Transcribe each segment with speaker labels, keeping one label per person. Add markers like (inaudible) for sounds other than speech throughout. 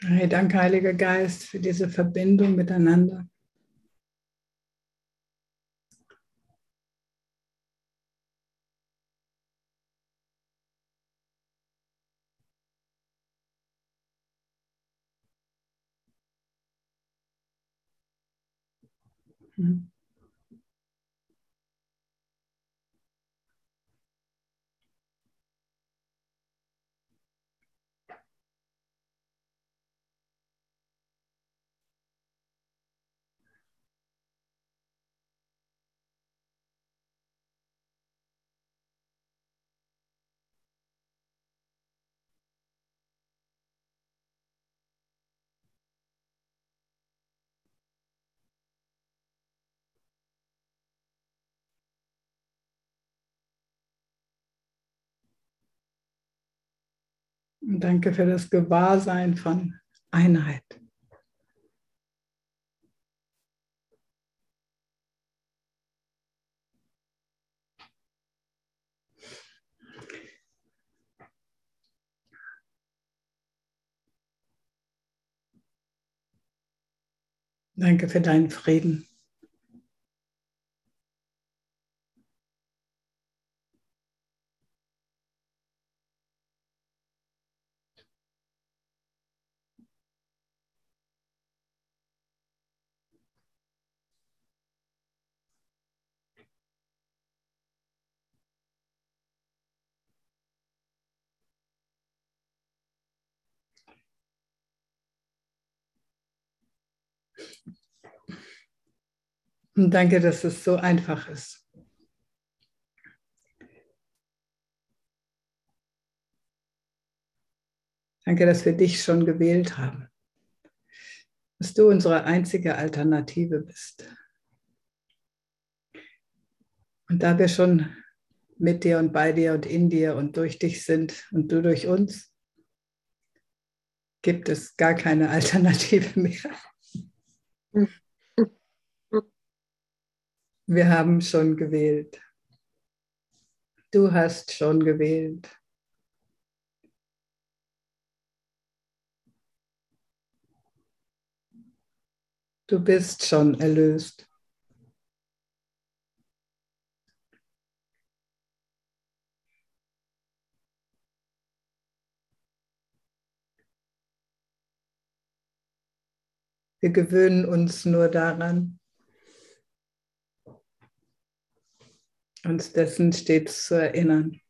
Speaker 1: Hey, danke, Heiliger Geist, für diese Verbindung miteinander. Mhm. Und danke für das Gewahrsein von Einheit. Danke für deinen Frieden. Und danke, dass es so einfach ist. Danke, dass wir dich schon gewählt haben. Dass du unsere einzige Alternative bist. Und da wir schon mit dir und bei dir und in dir und durch dich sind und du durch uns, gibt es gar keine Alternative mehr. Wir haben schon gewählt. Du hast schon gewählt. Du bist schon erlöst. Wir gewöhnen uns nur daran, uns dessen stets zu erinnern.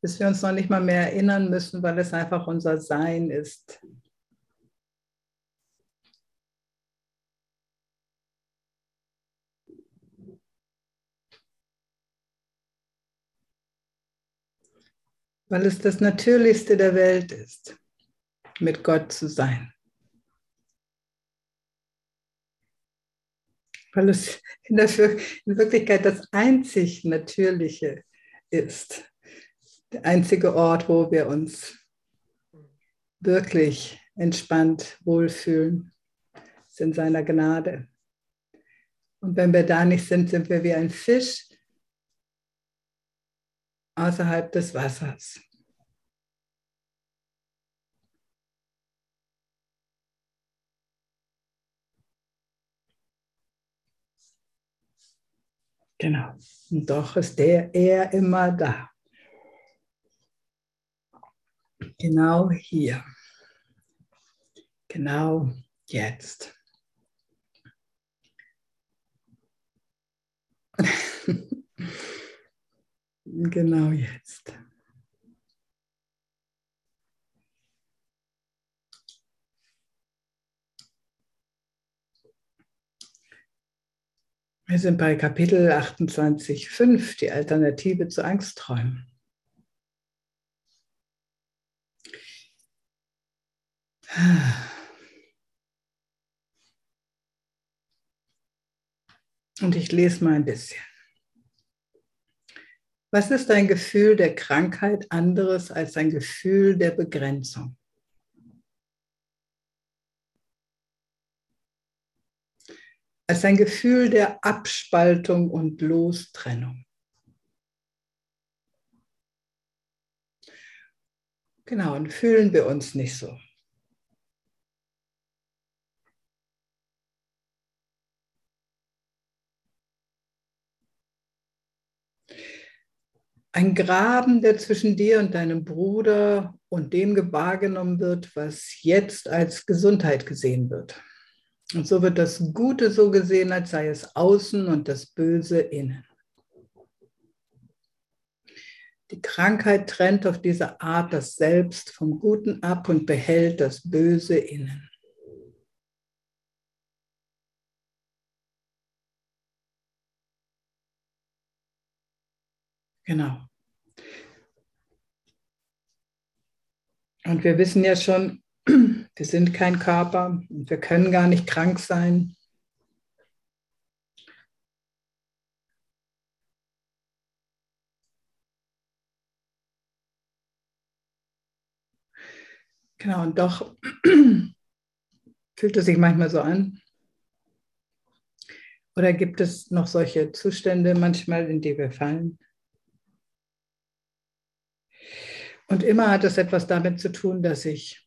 Speaker 1: Bis wir uns noch nicht mal mehr erinnern müssen, weil es einfach unser Sein ist. Weil es das Natürlichste der Welt ist, mit Gott zu sein. Weil es in, der, in Wirklichkeit das einzig Natürliche ist. Der einzige Ort, wo wir uns wirklich entspannt wohlfühlen, ist in seiner Gnade. Und wenn wir da nicht sind, sind wir wie ein Fisch außerhalb des Wassers. Genau. Und doch ist der, er immer da. Genau hier. Genau jetzt. (laughs) genau jetzt. Wir sind bei Kapitel 28.5, die Alternative zu Angstträumen. Und ich lese mal ein bisschen. Was ist ein Gefühl der Krankheit anderes als ein Gefühl der Begrenzung? Als ein Gefühl der Abspaltung und Lostrennung. Genau, und fühlen wir uns nicht so. Ein Graben, der zwischen dir und deinem Bruder und dem wahrgenommen wird, was jetzt als Gesundheit gesehen wird. Und so wird das Gute so gesehen, als sei es außen und das Böse innen. Die Krankheit trennt auf diese Art das Selbst vom Guten ab und behält das Böse innen. Genau. Und wir wissen ja schon, wir sind kein Körper und wir können gar nicht krank sein. Genau, und doch fühlt es sich manchmal so an. Oder gibt es noch solche Zustände manchmal, in die wir fallen? Und immer hat es etwas damit zu tun, dass ich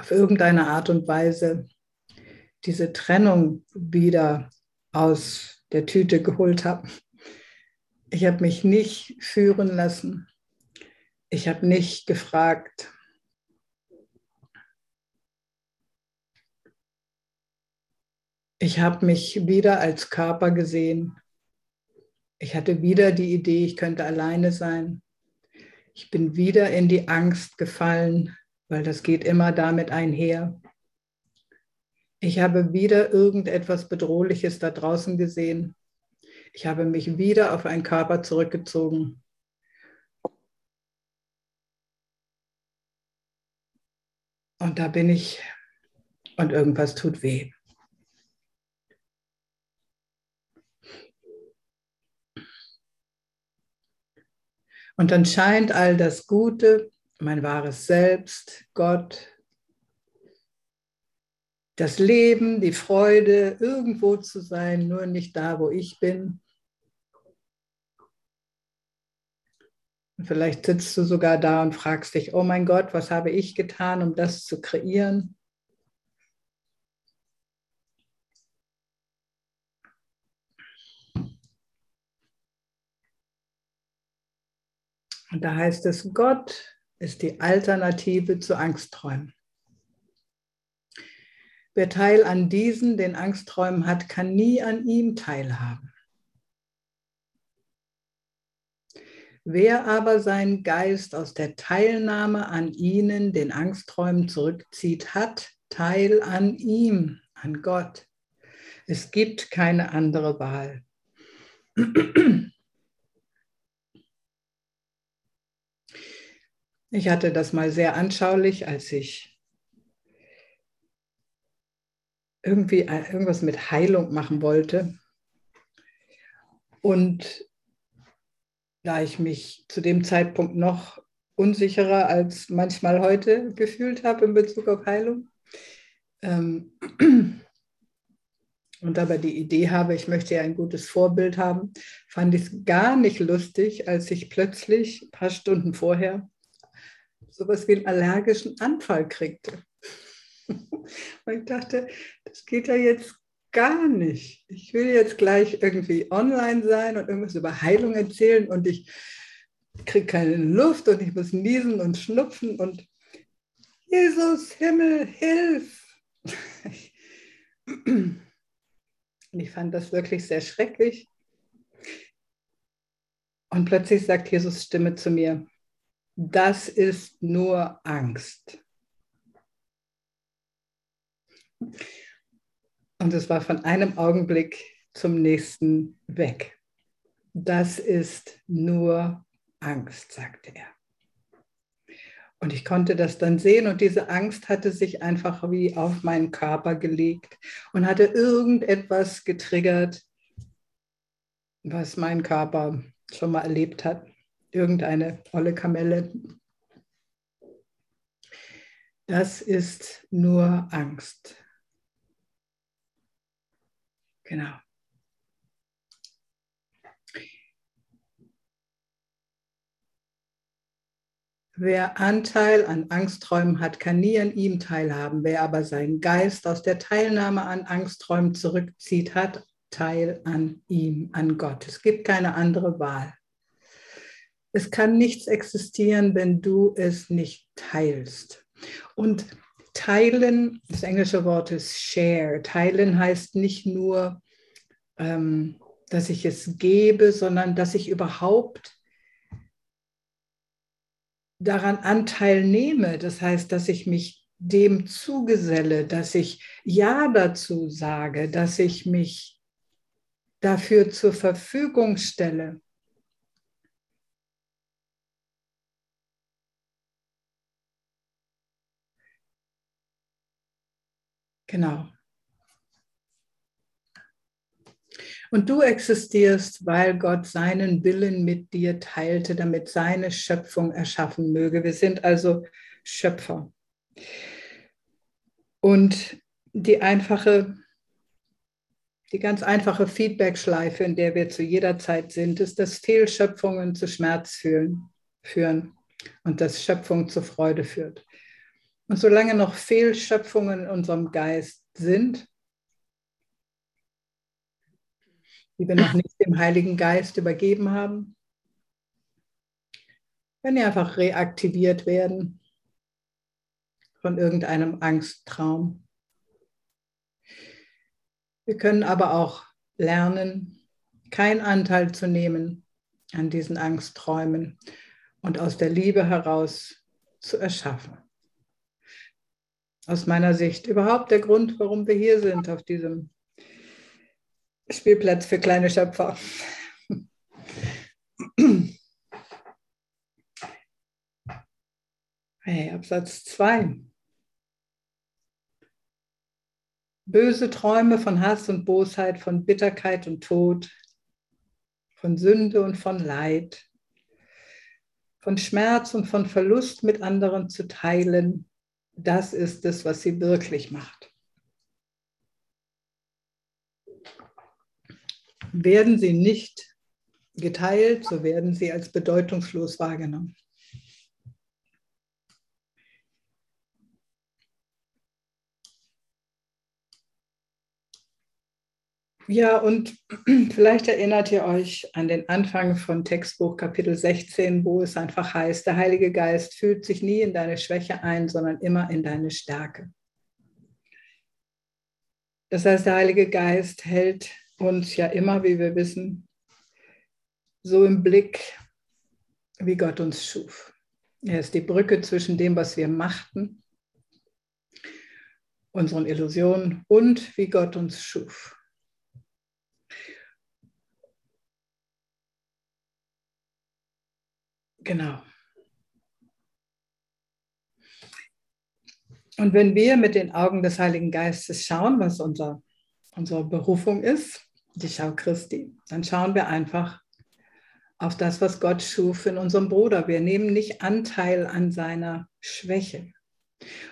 Speaker 1: auf irgendeine Art und Weise diese Trennung wieder aus der Tüte geholt habe. Ich habe mich nicht führen lassen. Ich habe nicht gefragt, ich habe mich wieder als Körper gesehen ich hatte wieder die Idee, ich könnte alleine sein. Ich bin wieder in die Angst gefallen, weil das geht immer damit einher. Ich habe wieder irgendetwas Bedrohliches da draußen gesehen. Ich habe mich wieder auf einen Körper zurückgezogen. Und da bin ich und irgendwas tut weh. Und dann scheint all das Gute, mein wahres Selbst, Gott, das Leben, die Freude, irgendwo zu sein, nur nicht da, wo ich bin. Und vielleicht sitzt du sogar da und fragst dich, oh mein Gott, was habe ich getan, um das zu kreieren? Und da heißt es, Gott ist die Alternative zu Angstträumen. Wer Teil an diesen, den Angstträumen hat, kann nie an ihm teilhaben. Wer aber seinen Geist aus der Teilnahme an ihnen, den Angstträumen zurückzieht, hat Teil an ihm, an Gott. Es gibt keine andere Wahl. Ich hatte das mal sehr anschaulich, als ich irgendwie irgendwas mit Heilung machen wollte. Und da ich mich zu dem Zeitpunkt noch unsicherer als manchmal heute gefühlt habe in Bezug auf Heilung, ähm, (clears throat) und aber die Idee habe, ich möchte ja ein gutes Vorbild haben, fand ich es gar nicht lustig, als ich plötzlich ein paar Stunden vorher sowas wie einen allergischen Anfall kriegte. (laughs) Und ich dachte, das geht ja jetzt gar nicht. Ich will jetzt gleich irgendwie online sein und irgendwas über Heilung erzählen und ich kriege keine Luft und ich muss niesen und schnupfen und Jesus, Himmel, hilf! (laughs) Und ich fand das wirklich sehr schrecklich. Und plötzlich sagt Jesus Stimme zu mir, das ist nur Angst. Und es war von einem Augenblick zum nächsten weg. Das ist nur Angst, sagte er. Und ich konnte das dann sehen und diese Angst hatte sich einfach wie auf meinen Körper gelegt und hatte irgendetwas getriggert, was mein Körper schon mal erlebt hat. Irgendeine olle Kamelle. Das ist nur Angst. Genau. Wer Anteil an Angstträumen hat, kann nie an ihm teilhaben. Wer aber seinen Geist aus der Teilnahme an Angstträumen zurückzieht, hat Teil an ihm, an Gott. Es gibt keine andere Wahl. Es kann nichts existieren, wenn du es nicht teilst. Und teilen, das englische Wort ist share. Teilen heißt nicht nur, ähm, dass ich es gebe, sondern dass ich überhaupt daran Anteil nehme. Das heißt, dass ich mich dem zugeselle, dass ich Ja dazu sage, dass ich mich dafür zur Verfügung stelle. Genau. Und du existierst, weil Gott seinen Willen mit dir teilte, damit seine Schöpfung erschaffen möge. Wir sind also Schöpfer. Und die einfache, die ganz einfache Feedback-Schleife, in der wir zu jeder Zeit sind, ist, dass Fehlschöpfungen zu Schmerz fühlen, führen und dass Schöpfung zur Freude führt. Und solange noch Fehlschöpfungen in unserem Geist sind, die wir noch nicht dem Heiligen Geist übergeben haben. Wenn die einfach reaktiviert werden von irgendeinem Angsttraum. Wir können aber auch lernen, keinen Anteil zu nehmen an diesen Angstträumen und aus der Liebe heraus zu erschaffen. Aus meiner Sicht überhaupt der Grund, warum wir hier sind auf diesem Spielplatz für kleine Schöpfer. Hey, Absatz 2. Böse Träume von Hass und Bosheit, von Bitterkeit und Tod, von Sünde und von Leid, von Schmerz und von Verlust mit anderen zu teilen, das ist es, was sie wirklich macht. Werden sie nicht geteilt, so werden sie als bedeutungslos wahrgenommen. Ja, und (clears throat) vielleicht erinnert ihr euch an den Anfang von Textbuch Kapitel 16, wo es einfach heißt, der Heilige Geist fühlt sich nie in deine Schwäche ein, sondern immer in deine Stärke. Das heißt, der Heilige Geist hält uns ja immer, wie wir wissen, so im Blick, wie Gott uns schuf. Er ist die Brücke zwischen dem, was wir machten, unseren Illusionen und wie Gott uns schuf. Genau. Und wenn wir mit den Augen des Heiligen Geistes schauen, was unser, unsere Berufung ist, die Schau Christi. Dann schauen wir einfach auf das, was Gott schuf in unserem Bruder. Wir nehmen nicht Anteil an seiner Schwäche.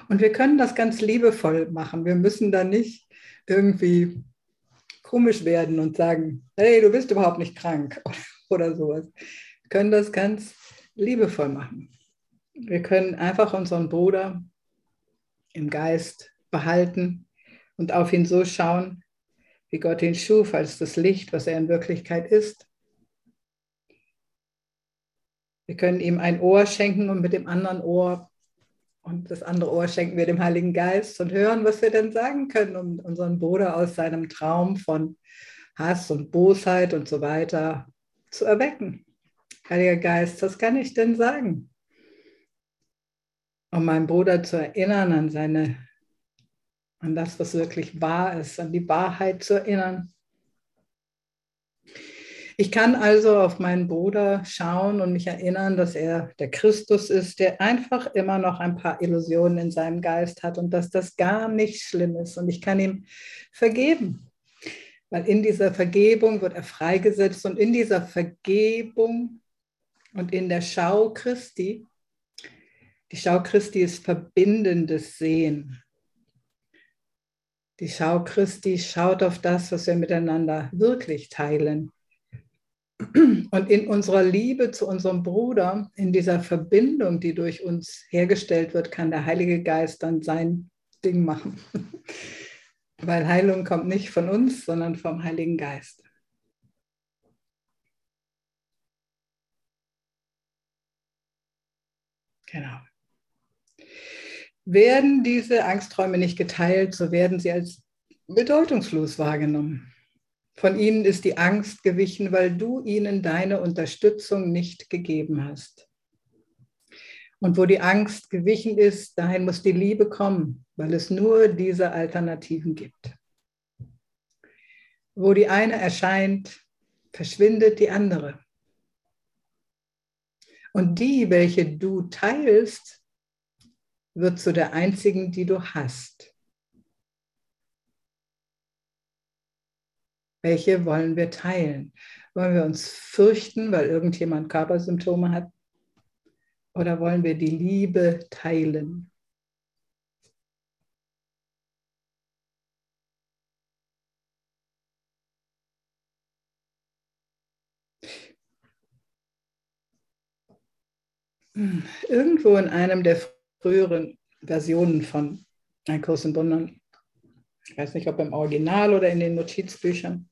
Speaker 1: Und wir können das ganz liebevoll machen. Wir müssen da nicht irgendwie komisch werden und sagen, hey, du bist überhaupt nicht krank (laughs) oder sowas. Wir können das ganz liebevoll machen. Wir können einfach unseren Bruder im Geist behalten und auf ihn so schauen, wie Gott ihn schuf, als das Licht, was er in Wirklichkeit ist. Wir können ihm ein Ohr schenken und mit dem anderen Ohr und das andere Ohr schenken wir dem Heiligen Geist und hören, was wir denn sagen können, um unseren Bruder aus seinem Traum von Hass und Bosheit und so weiter zu erwecken. Heiliger Geist, was kann ich denn sagen? Um meinen Bruder zu erinnern an seine an das, was wirklich wahr ist, an die Wahrheit zu erinnern. Ich kann also auf meinen Bruder schauen und mich erinnern, dass er der Christus ist, der einfach immer noch ein paar Illusionen in seinem Geist hat und dass das gar nicht schlimm ist. Und ich kann ihm vergeben, weil in dieser Vergebung wird er freigesetzt und in dieser Vergebung und in der Schau Christi, die Schau Christi ist verbindendes Sehen. Die Schau Christi schaut auf das, was wir miteinander wirklich teilen. Und in unserer Liebe zu unserem Bruder, in dieser Verbindung, die durch uns hergestellt wird, kann der Heilige Geist dann sein Ding machen. (laughs) Weil Heilung kommt nicht von uns, sondern vom Heiligen Geist. Genau. Werden diese Angstträume nicht geteilt, so werden sie als bedeutungslos wahrgenommen. Von ihnen ist die Angst gewichen, weil du ihnen deine Unterstützung nicht gegeben hast. Und wo die Angst gewichen ist, dahin muss die Liebe kommen, weil es nur diese Alternativen gibt. Wo die eine erscheint, verschwindet die andere. Und die, welche du teilst, wird zu der einzigen, die du hast. Welche wollen wir teilen? Wollen wir uns fürchten, weil irgendjemand Körpersymptome hat? Oder wollen wir die Liebe teilen? Irgendwo in einem der früheren Versionen von Ein Kurs in Wundern, ich weiß nicht, ob im Original oder in den Notizbüchern,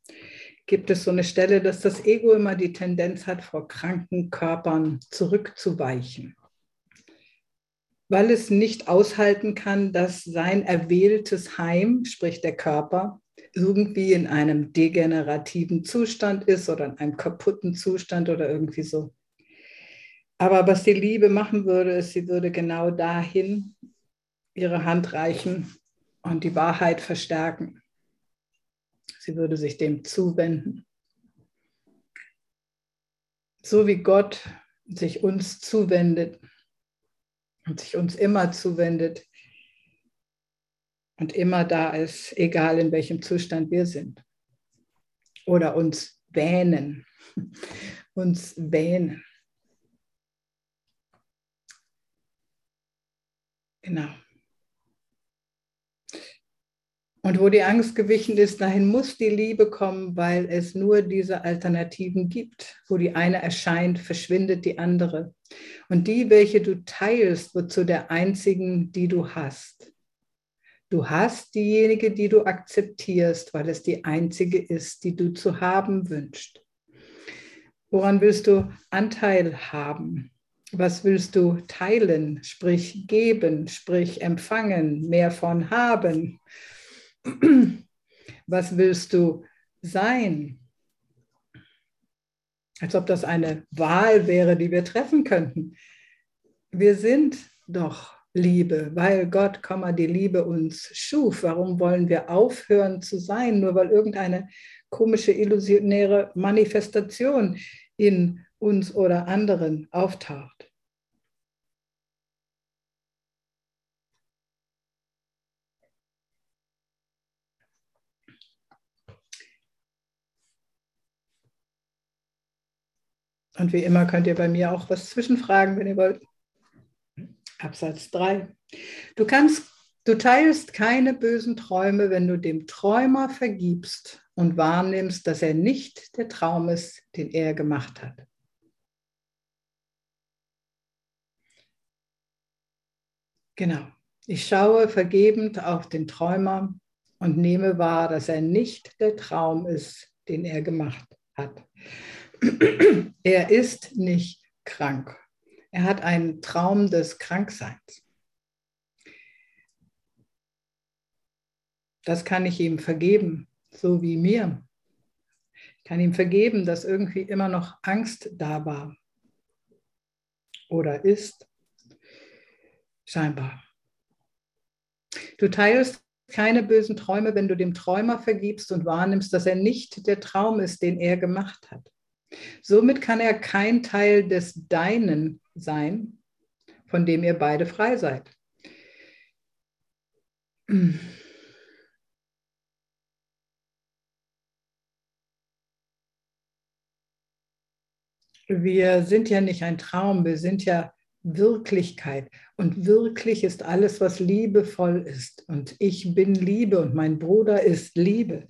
Speaker 1: gibt es so eine Stelle, dass das Ego immer die Tendenz hat, vor kranken Körpern zurückzuweichen, weil es nicht aushalten kann, dass sein erwähltes Heim, sprich der Körper, irgendwie in einem degenerativen Zustand ist oder in einem kaputten Zustand oder irgendwie so. Aber was die Liebe machen würde, ist, sie würde genau dahin ihre Hand reichen und die Wahrheit verstärken. Sie würde sich dem zuwenden. So wie Gott sich uns zuwendet und sich uns immer zuwendet und immer da ist, egal in welchem Zustand wir sind. Oder uns wähnen, uns wähnen. Genau. Und wo die Angst gewichen ist, dahin muss die Liebe kommen, weil es nur diese Alternativen gibt. Wo die eine erscheint, verschwindet die andere. Und die, welche du teilst, wird zu der einzigen, die du hast. Du hast diejenige, die du akzeptierst, weil es die einzige ist, die du zu haben wünschst. Woran willst du Anteil haben? Was willst du teilen, sprich geben, sprich empfangen, mehr von haben? (clears throat) Was willst du sein? Als ob das eine Wahl wäre, die wir treffen könnten. Wir sind doch Liebe, weil Gott, die Liebe uns schuf. Warum wollen wir aufhören zu sein, nur weil irgendeine komische illusionäre Manifestation in uns oder anderen auftaucht. Und wie immer könnt ihr bei mir auch was zwischenfragen, wenn ihr wollt. Absatz 3. Du kannst, du teilst keine bösen Träume, wenn du dem Träumer vergibst und wahrnimmst, dass er nicht der Traum ist, den er gemacht hat. Genau. Ich schaue vergebend auf den Träumer und nehme wahr, dass er nicht der Traum ist, den er gemacht hat. (clears throat) Er ist nicht krank. Er hat einen Traum des Krankseins. Das kann ich ihm vergeben, so wie mir. Ich kann ihm vergeben, dass irgendwie immer noch Angst da war oder ist. Scheinbar. Du teilst keine bösen Träume, wenn du dem Träumer vergibst und wahrnimmst, dass er nicht der Traum ist, den er gemacht hat. Somit kann er kein Teil des Deinen sein, von dem ihr beide frei seid. Wir sind ja nicht ein Traum, wir sind ja Wirklichkeit. Und wirklich ist alles, was liebevoll ist. Und ich bin Liebe und mein Bruder ist Liebe.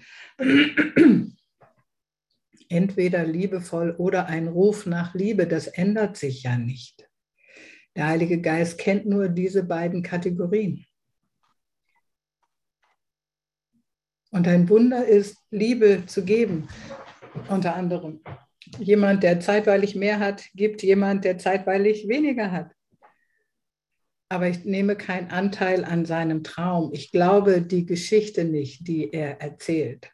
Speaker 1: Entweder liebevoll oder ein Ruf nach Liebe, das ändert sich ja nicht. Der Heilige Geist kennt nur diese beiden Kategorien. Und ein Wunder ist, Liebe zu geben, unter anderem. Jemand, der zeitweilig mehr hat, gibt jemand, der zeitweilig weniger hat. Aber ich nehme keinen Anteil an seinem Traum. Ich glaube die Geschichte nicht, die er erzählt.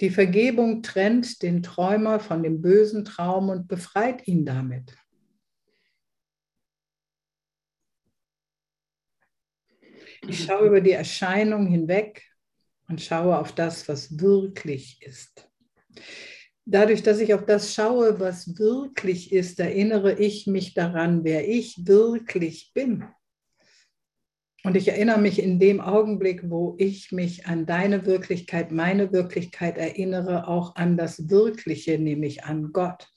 Speaker 1: Die Vergebung trennt den Träumer von dem bösen Traum und befreit ihn damit. Ich schaue über die Erscheinung hinweg und schaue auf das, was wirklich ist. Dadurch, dass ich auf das schaue, was wirklich ist, erinnere ich mich daran, wer ich wirklich bin. Und ich erinnere mich in dem Augenblick, wo ich mich an deine Wirklichkeit, meine Wirklichkeit erinnere, auch an das Wirkliche, nämlich an Gott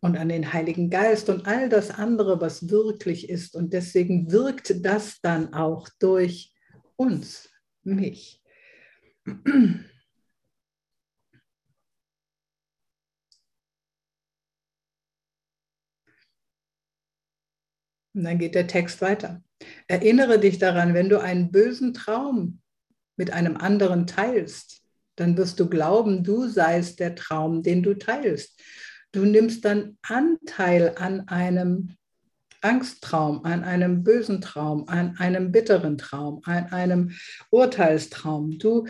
Speaker 1: und an den Heiligen Geist und all das andere, was wirklich ist. Und deswegen wirkt das dann auch durch uns, mich. Und dann geht der Text weiter. Erinnere dich daran, wenn du einen bösen Traum mit einem anderen teilst, dann wirst du glauben, du seist der Traum, den du teilst. Du nimmst dann Anteil an einem Angsttraum, an einem bösen Traum, an einem bitteren Traum, an einem Urteilstraum. Du,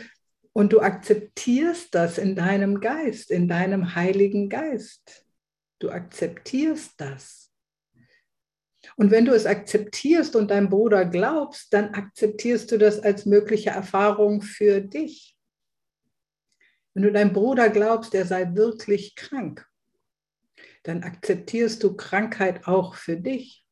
Speaker 1: und du akzeptierst das in deinem Geist, in deinem Heiligen Geist. Du akzeptierst das. Und wenn du es akzeptierst und deinem Bruder glaubst, dann akzeptierst du das als mögliche Erfahrung für dich. Wenn du deinem Bruder glaubst, er sei wirklich krank, dann akzeptierst du Krankheit auch für dich.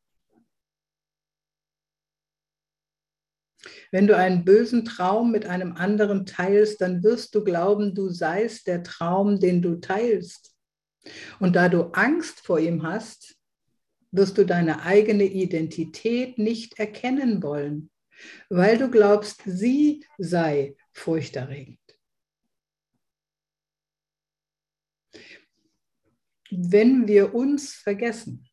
Speaker 1: Wenn du einen bösen Traum mit einem anderen teilst, dann wirst du glauben, du seist der Traum, den du teilst. Und da du Angst vor ihm hast, wirst du deine eigene Identität nicht erkennen wollen, weil du glaubst, sie sei furchterregend. Wenn wir uns vergessen,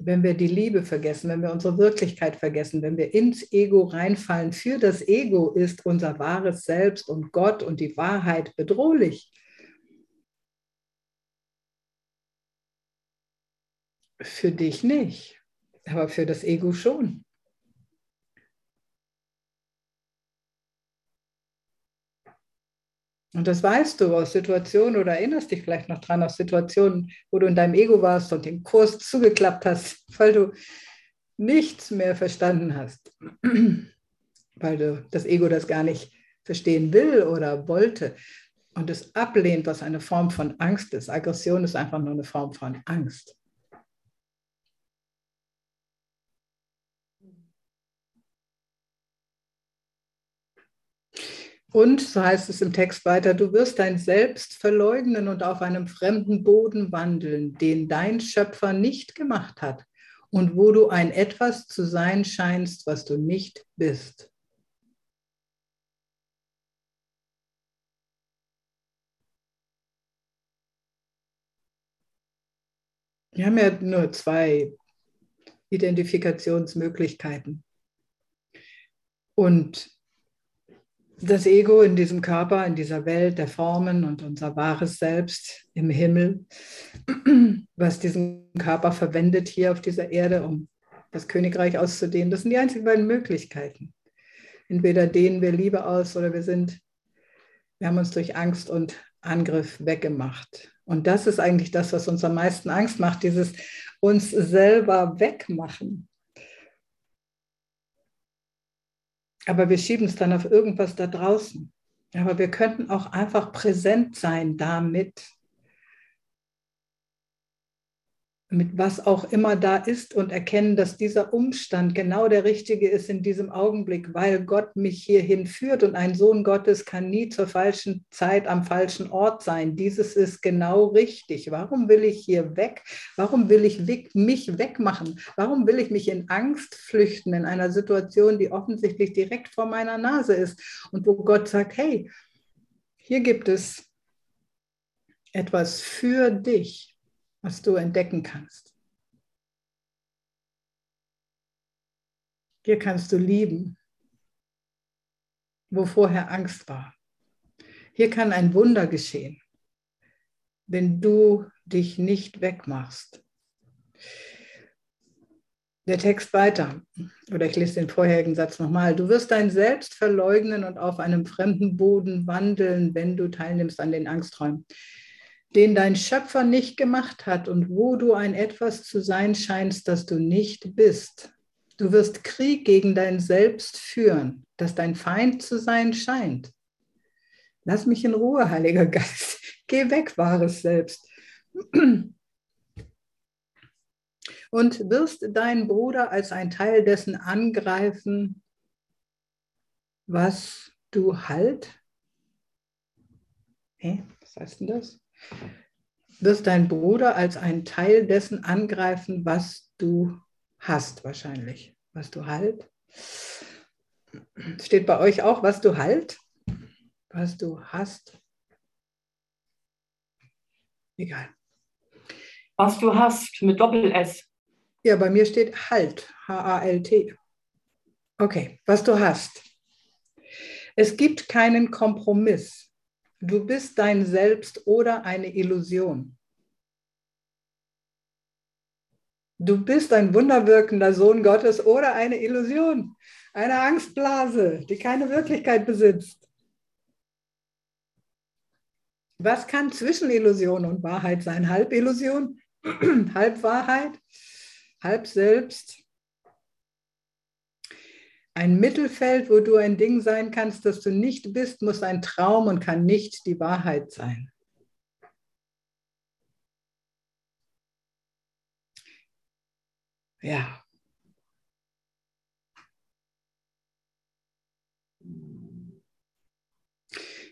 Speaker 1: wenn wir die Liebe vergessen, wenn wir unsere Wirklichkeit vergessen, wenn wir ins Ego reinfallen, für das Ego ist unser wahres Selbst und Gott und die Wahrheit bedrohlich. Für dich nicht, aber für das Ego schon. Und das weißt du aus Situationen oder erinnerst dich vielleicht noch dran aus Situationen, wo du in deinem Ego warst und den Kurs zugeklappt hast, (laughs) weil du nichts mehr verstanden hast, (clears throat) weil du das Ego das gar nicht verstehen will oder wollte und es ablehnt, was eine Form von Angst ist. Aggression ist einfach nur eine Form von Angst. Und, so heißt es im Text weiter, du wirst dein Selbst verleugnen und auf einem fremden Boden wandeln, den dein Schöpfer nicht gemacht hat und wo du ein etwas zu sein scheinst, was du nicht bist. Wir haben ja nur zwei Identifikationsmöglichkeiten. Und das Ego in diesem Körper, in dieser Welt der Formen und unser wahres Selbst im Himmel, (clears throat) was diesen Körper verwendet hier auf dieser Erde, um das Königreich auszudehnen. Das sind die einzigen beiden Möglichkeiten. Entweder dehnen wir Liebe aus oder wir sind, wir haben uns durch Angst und Angriff weggemacht. Und das ist eigentlich das, was uns am meisten Angst macht, dieses uns selber wegmachen. Aber wir schieben es dann auf irgendwas da draußen. Aber wir könnten auch einfach präsent sein damit, mit was auch immer da ist und erkennen, dass dieser Umstand genau der richtige ist in diesem Augenblick, weil Gott mich hierhin führt und ein Sohn Gottes kann nie zur falschen Zeit am falschen Ort sein. Dieses ist genau richtig. Warum will ich hier weg? Warum will ich mich wegmachen? Warum will ich mich in Angst flüchten in einer Situation, die offensichtlich direkt vor meiner Nase ist und wo Gott sagt, hey, hier gibt es etwas für dich was du entdecken kannst. Hier kannst du lieben, wo vorher Angst war. Hier kann ein Wunder geschehen, wenn du dich nicht wegmachst. Der Text weiter, oder ich lese den vorherigen Satz nochmal. Du wirst dein Selbst verleugnen und auf einem fremden Boden wandeln, wenn du teilnimmst an den Angstträumen den dein Schöpfer nicht gemacht hat und wo du ein etwas zu sein scheinst, das du nicht bist. Du wirst Krieg gegen dein Selbst führen, das dein Feind zu sein scheint. Lass mich in Ruhe, Heiliger Geist. (laughs) Geh weg, wahres Selbst. (clears throat) Und wirst deinen Bruder als ein Teil dessen angreifen, was du halt? Hey, was heißt denn das? Wirst dein Bruder als einen Teil dessen angreifen, was du hast, wahrscheinlich. Was du halt. Steht bei euch auch, was du halt? Was du hast? Egal.
Speaker 2: Was du hast mit Doppel-S.
Speaker 1: Ja, bei mir steht halt. H-A-L-T. Okay, was du hast. Es gibt keinen Kompromiss Du bist dein Selbst oder eine Illusion. Du bist ein wunderwirkender Sohn Gottes oder eine Illusion, eine Angstblase, die keine Wirklichkeit besitzt. Was kann zwischen Illusion und Wahrheit sein? Halb Illusion, (clears throat) halb Wahrheit, halb Selbst, ein Mittelfeld, wo du ein Ding sein kannst, das du nicht bist, muss ein Traum und kann nicht die Wahrheit sein. Ja.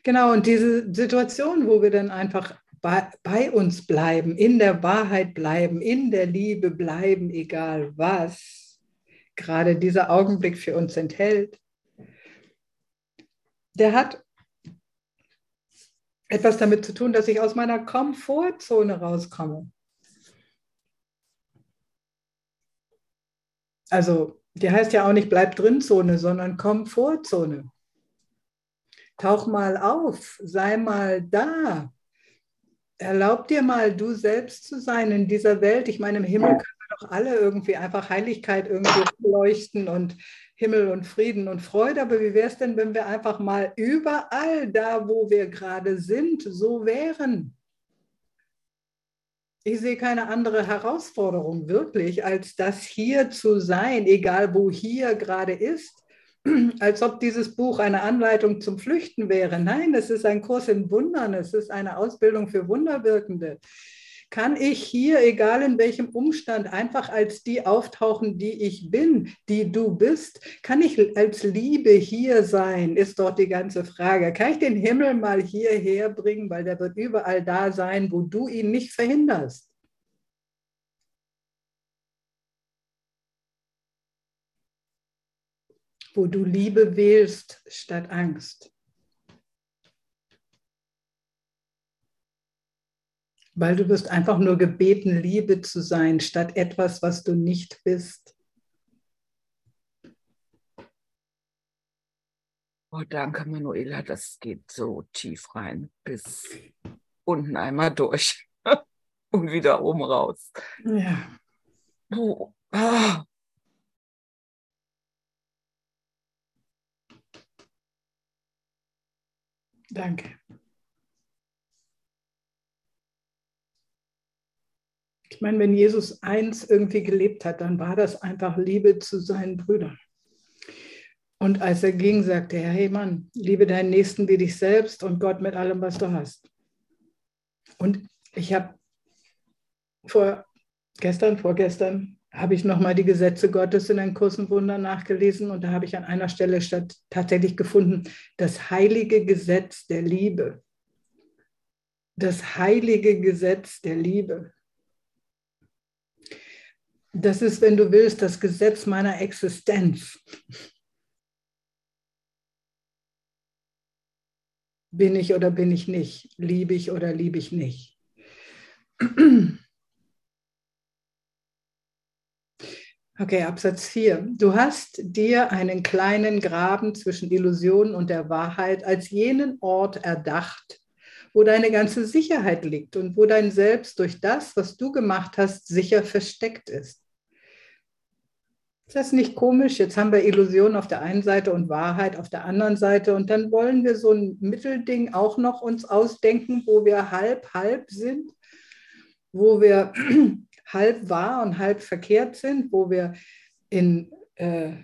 Speaker 1: Genau, und diese Situation, wo wir dann einfach bei, bei, uns bleiben, in der Wahrheit bleiben, in der Liebe bleiben, egal was, gerade dieser Augenblick für uns enthält, der hat etwas damit zu tun, dass ich aus meiner Komfortzone rauskomme. Also, die heißt ja auch nicht bleib drin Zone, sondern Komfortzone. Tauch mal auf, sei mal da. Erlaub dir mal, du selbst zu sein in dieser Welt. Ich meine, im Himmel doch alle irgendwie einfach Heiligkeit irgendwie leuchten und Himmel und Frieden und Freude. Aber wie wäre es denn, wenn wir einfach mal überall da, wo wir gerade sind, so wären? Ich sehe keine andere Herausforderung wirklich, als das hier zu sein, egal wo hier gerade ist. (clears throat) Als ob dieses Buch eine Anleitung zum Flüchten wäre. Nein, es ist ein Kurs in Wundern, es ist eine Ausbildung für Wunderwirkende kann ich hier, egal in welchem Umstand, einfach als die auftauchen, die ich bin, die du bist? Kann ich als Liebe hier sein, ist dort die ganze Frage. Kann ich den Himmel mal hierher bringen, weil der wird überall da sein, wo du ihn nicht verhinderst? Wo du Liebe wählst statt Angst. Weil du wirst einfach nur gebeten, Liebe zu sein, statt etwas, was du nicht bist.
Speaker 2: Oh, danke, Manuela. Das geht so tief rein, bis unten einmal durch (laughs) und wieder oben raus.
Speaker 1: Ja.
Speaker 2: Oh. Ah.
Speaker 1: Danke. Ich meine, wenn Jesus eins irgendwie gelebt hat, dann war das einfach Liebe zu seinen Brüdern. Und als er ging, sagte er, hey Mann, liebe deinen Nächsten wie dich selbst und Gott mit allem, was du hast. Und ich habe vor gestern, vorgestern, habe ich nochmal die Gesetze Gottes in ein Kursen Wunder nachgelesen und da habe ich an einer Stelle statt, tatsächlich gefunden, das heilige Gesetz der Liebe. Das heilige Gesetz der Liebe. Das ist, wenn du willst, das Gesetz meiner Existenz. Bin ich oder bin ich nicht? Liebe ich oder liebe ich nicht? Okay, Absatz 4. Du hast dir einen kleinen Graben zwischen Illusion und der Wahrheit als jenen Ort erdacht, wo deine ganze Sicherheit liegt und wo dein Selbst durch das, was du gemacht hast, sicher versteckt ist. Ist das nicht komisch? Jetzt haben wir Illusion auf der einen Seite und Wahrheit auf der anderen Seite und dann wollen wir so ein Mittelding auch noch uns ausdenken, wo wir halb, halb sind, wo wir (clears throat) halb wahr und halb verkehrt sind, wo wir in, äh,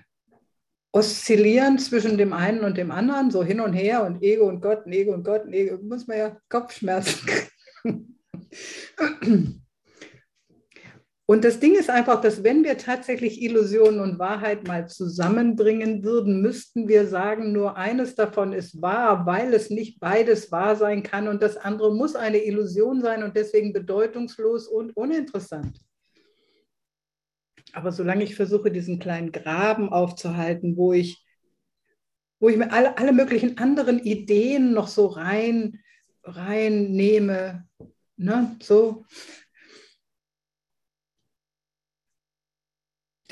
Speaker 1: oszillieren zwischen dem einen und dem anderen, so hin und her und Ego und Gott, und Ego und Gott, und Ego, muss man ja Kopfschmerzen (laughs) kriegen. Und das Ding ist einfach, dass wenn wir tatsächlich Illusion und Wahrheit mal zusammenbringen würden, müssten wir sagen, nur eines davon ist wahr, weil es nicht beides wahr sein kann und das andere muss eine Illusion sein und deswegen bedeutungslos und uninteressant. Aber solange ich versuche, diesen kleinen Graben aufzuhalten, wo ich, wo ich mir alle, alle möglichen anderen Ideen noch so rein, reinnehme, ne, so,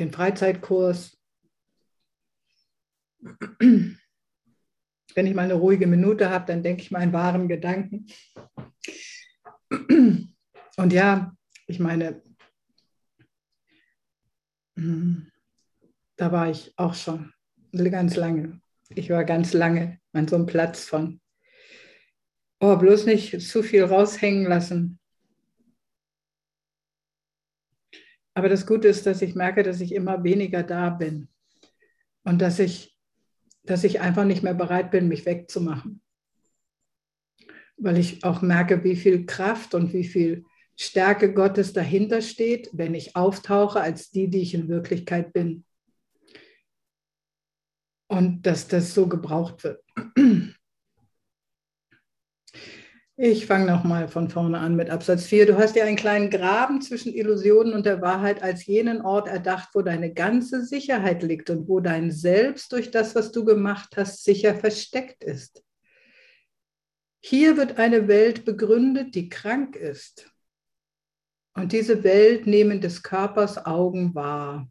Speaker 1: den Freizeitkurs. Wenn ich mal eine ruhige Minute habe, dann denke ich meinen wahren Gedanken. Und ja, ich meine, da war ich auch schon ganz lange. Ich war ganz lange an so einem Platz von, oh, bloß nicht zu viel raushängen lassen. Aber das Gute ist, dass ich merke, dass ich immer weniger da bin und dass ich, dass ich einfach nicht mehr bereit bin, mich wegzumachen. Weil ich auch merke, wie viel Kraft und wie viel Stärke Gottes dahinter steht, wenn ich auftauche als die, die ich in Wirklichkeit bin. Und dass das so gebraucht wird. Ich fange nochmal von vorne an mit Absatz 4. Du hast dir einen kleinen Graben zwischen Illusionen und der Wahrheit als jenen Ort erdacht, wo deine ganze Sicherheit liegt und wo dein Selbst durch das, was du gemacht hast, sicher versteckt ist. Hier wird eine Welt begründet, die krank ist. Und diese Welt nehmen des Körpers Augen wahr.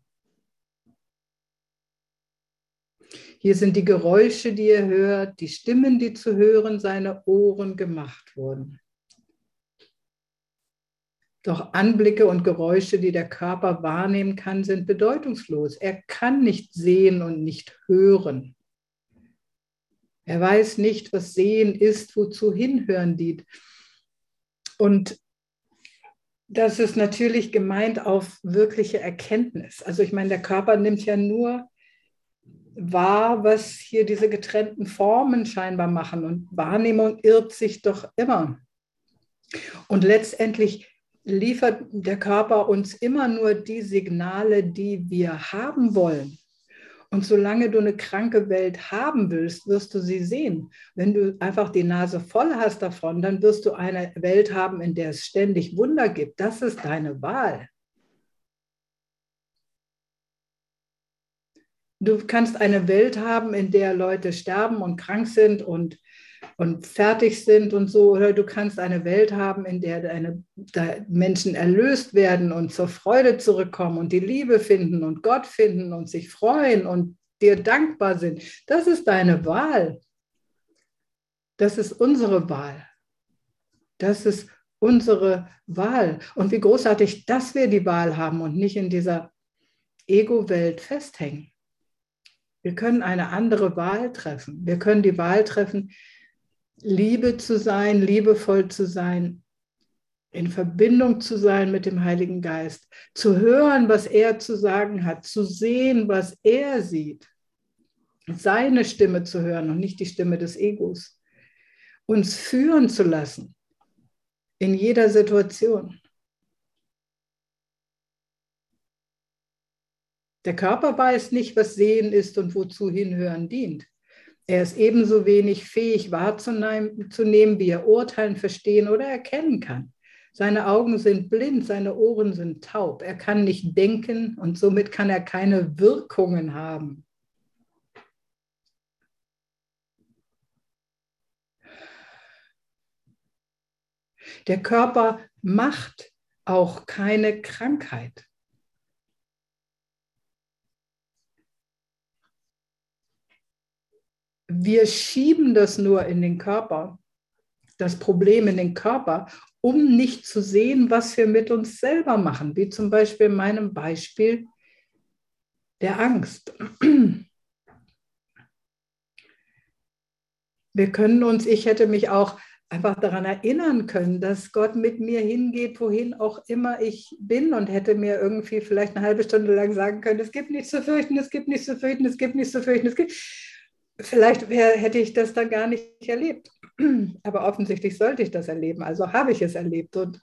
Speaker 1: Hier sind die Geräusche, die ihr hört, die Stimmen, die zu hören seine Ohren gemacht wurden. Doch Anblicke und Geräusche, die der Körper wahrnehmen kann, sind bedeutungslos. Er kann nicht sehen und nicht hören. Er weiß nicht, was Sehen ist, wozu Hinhören dient. Und das ist natürlich gemeint auf wirkliche Erkenntnis. Also ich meine, der Körper nimmt ja nur wahr, was hier diese getrennten Formen scheinbar machen. Und Wahrnehmung irrt sich doch immer. Und letztendlich liefert der Körper uns immer nur die Signale, die wir haben wollen. Und solange du eine kranke Welt haben willst, wirst du sie sehen. Wenn du einfach die Nase voll hast davon, dann wirst du eine Welt haben, in der es ständig Wunder gibt. Das ist deine Wahl. Du kannst eine Welt haben, in der Leute sterben und krank sind und, und fertig sind und so. Oder du kannst eine Welt haben, in der deine Menschen erlöst werden und zur Freude zurückkommen und die Liebe finden und Gott finden und sich freuen und dir dankbar sind. Das ist deine Wahl. Das ist unsere Wahl. Das ist unsere Wahl. Und wie großartig, dass wir die Wahl haben und nicht in dieser Ego-Welt festhängen. Wir können eine andere Wahl treffen. Wir können die Wahl treffen, Liebe zu sein, liebevoll zu sein, in Verbindung zu sein mit dem Heiligen Geist, zu hören, was er zu sagen hat, zu sehen, was er sieht, seine Stimme zu hören und nicht die Stimme des Egos, uns führen zu lassen in jeder Situation. Der Körper weiß nicht, was Sehen ist und wozu Hinhören dient. Er ist ebenso wenig fähig wahrzunehmen, wie er urteilen, verstehen oder erkennen kann. Seine Augen sind blind, seine Ohren sind taub. Er kann nicht denken und somit kann er keine Wirkungen haben. Der Körper macht auch keine Krankheit. Wir schieben das nur in den Körper, das Problem in den Körper, um nicht zu sehen, was wir mit uns selber machen, wie zum Beispiel in meinem Beispiel der Angst. Wir können uns, ich hätte mich auch einfach daran erinnern können, dass Gott mit mir hingeht, wohin auch immer ich bin und hätte mir irgendwie vielleicht eine halbe Stunde lang sagen können, es gibt nichts zu fürchten, es gibt nichts zu fürchten, es gibt nichts zu fürchten, es gibt. Vielleicht wär, hätte ich das dann gar nicht erlebt. (clears throat) Aber offensichtlich sollte ich das erleben, also habe ich es erlebt. Und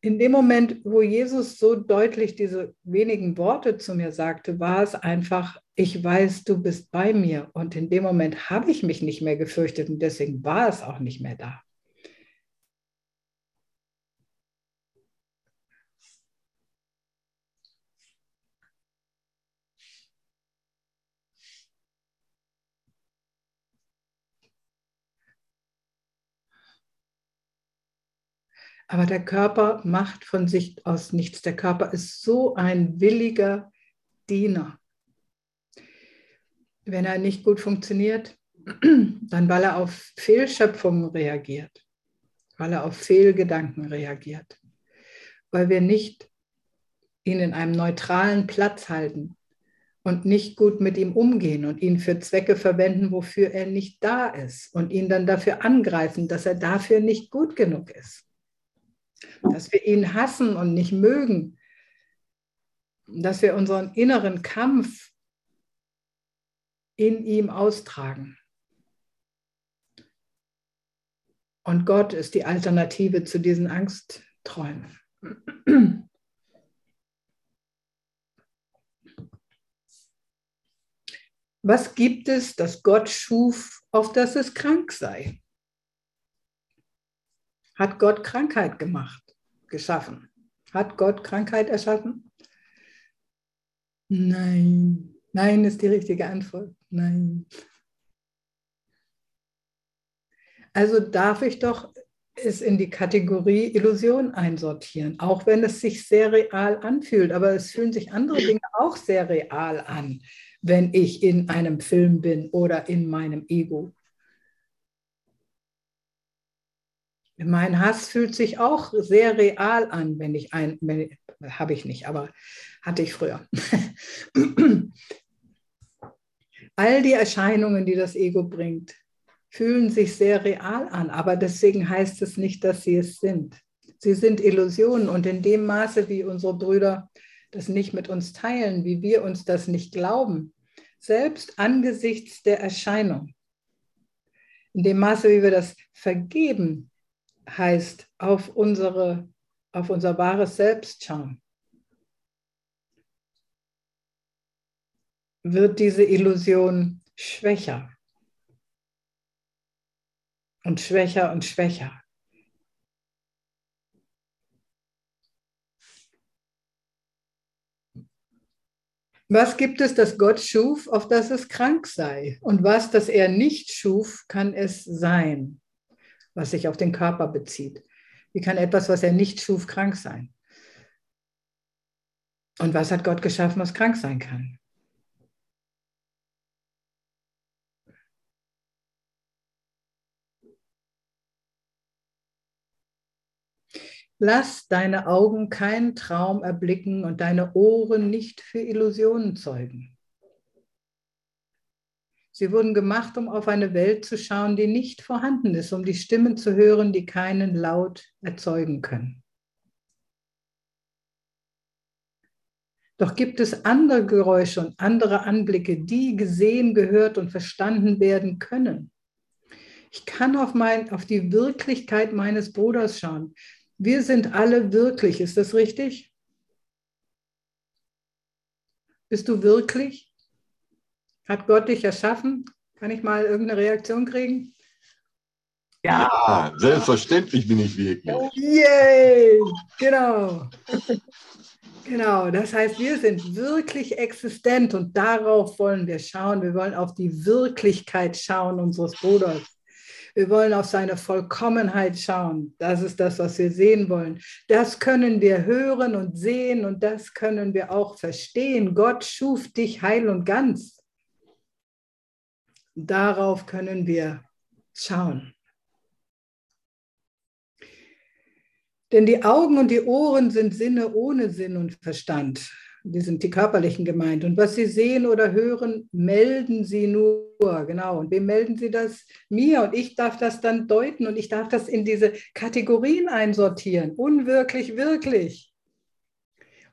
Speaker 1: in dem Moment, wo Jesus so deutlich diese wenigen Worte zu mir sagte, war es einfach, ich weiß, du bist bei mir. Und in dem Moment habe ich mich nicht mehr gefürchtet und deswegen war es auch nicht mehr da. Aber der Körper macht von sich aus nichts. Der Körper ist so ein williger Diener. Wenn er nicht gut funktioniert, (clears throat) dann weil er auf Fehlschöpfungen reagiert, weil er auf Fehlgedanken reagiert, weil wir nicht ihn in einem neutralen Platz halten und nicht gut mit ihm umgehen und ihn für Zwecke verwenden, wofür er nicht da ist und ihn dann dafür angreifen, dass er dafür nicht gut genug ist dass wir ihn hassen und nicht mögen, dass wir unseren inneren Kampf in ihm austragen. Und Gott ist die Alternative zu diesen Angstträumen. Was gibt es, das Gott schuf, auf das es krank sei? Hat Gott Krankheit gemacht, geschaffen? Hat Gott Krankheit erschaffen? Nein. Nein ist die richtige Antwort. Nein. Also darf ich doch es in die Kategorie Illusion einsortieren, auch wenn es sich sehr real anfühlt. Aber es fühlen sich andere Dinge auch sehr real an, wenn ich in einem Film bin oder in meinem Ego. Mein Hass fühlt sich auch sehr real an, wenn ich ein, habe ich nicht, aber hatte ich früher. (laughs) All die Erscheinungen, die das Ego bringt, fühlen sich sehr real an, aber deswegen heißt es nicht, dass sie es sind. Sie sind Illusionen und in dem Maße, wie unsere Brüder das nicht mit uns teilen, wie wir uns das nicht glauben, selbst angesichts der Erscheinung, in dem Maße, wie wir das vergeben, heißt auf, unsere, auf unser wahres Selbst schauen, wird diese Illusion schwächer und schwächer und schwächer. Was gibt es, das Gott schuf, auf das es krank sei? Und was, das er nicht schuf, kann es sein? Was sich auf den Körper bezieht. Wie kann etwas, was er nicht schuf, krank sein? Und was hat Gott geschaffen, was krank sein kann? Lass deine Augen keinen Traum erblicken und deine Ohren nicht für Illusionen zeugen. Sie wurden gemacht, um auf eine Welt zu schauen, die nicht vorhanden ist, um die Stimmen zu hören, die keinen Laut erzeugen können. Doch gibt es andere Geräusche und andere Anblicke, die gesehen, gehört und verstanden werden können. Ich kann auf, mein, auf die Wirklichkeit meines Bruders schauen. Wir sind alle wirklich, ist das richtig? Bist du wirklich? Hat Gott dich erschaffen? Kann ich mal irgendeine Reaktion kriegen?
Speaker 3: Ja, ja selbstverständlich bin ich wirklich.
Speaker 1: Yay! Genau. Genau, das heißt, wir sind wirklich existent und darauf wollen wir schauen. Wir wollen auf die Wirklichkeit schauen unseres Bruders. Wir wollen auf seine Vollkommenheit schauen. Das ist das, was wir sehen wollen. Das können wir hören und sehen und das können wir auch verstehen. Gott schuf dich heil und ganz. Darauf können wir schauen. Denn die Augen und die Ohren sind Sinne ohne Sinn und Verstand. Die sind die körperlichen gemeint. Und was Sie sehen oder hören, melden Sie nur. Genau. Und wem melden Sie das? Mir. Und ich darf das dann deuten und ich darf das in diese Kategorien einsortieren. Unwirklich, wirklich.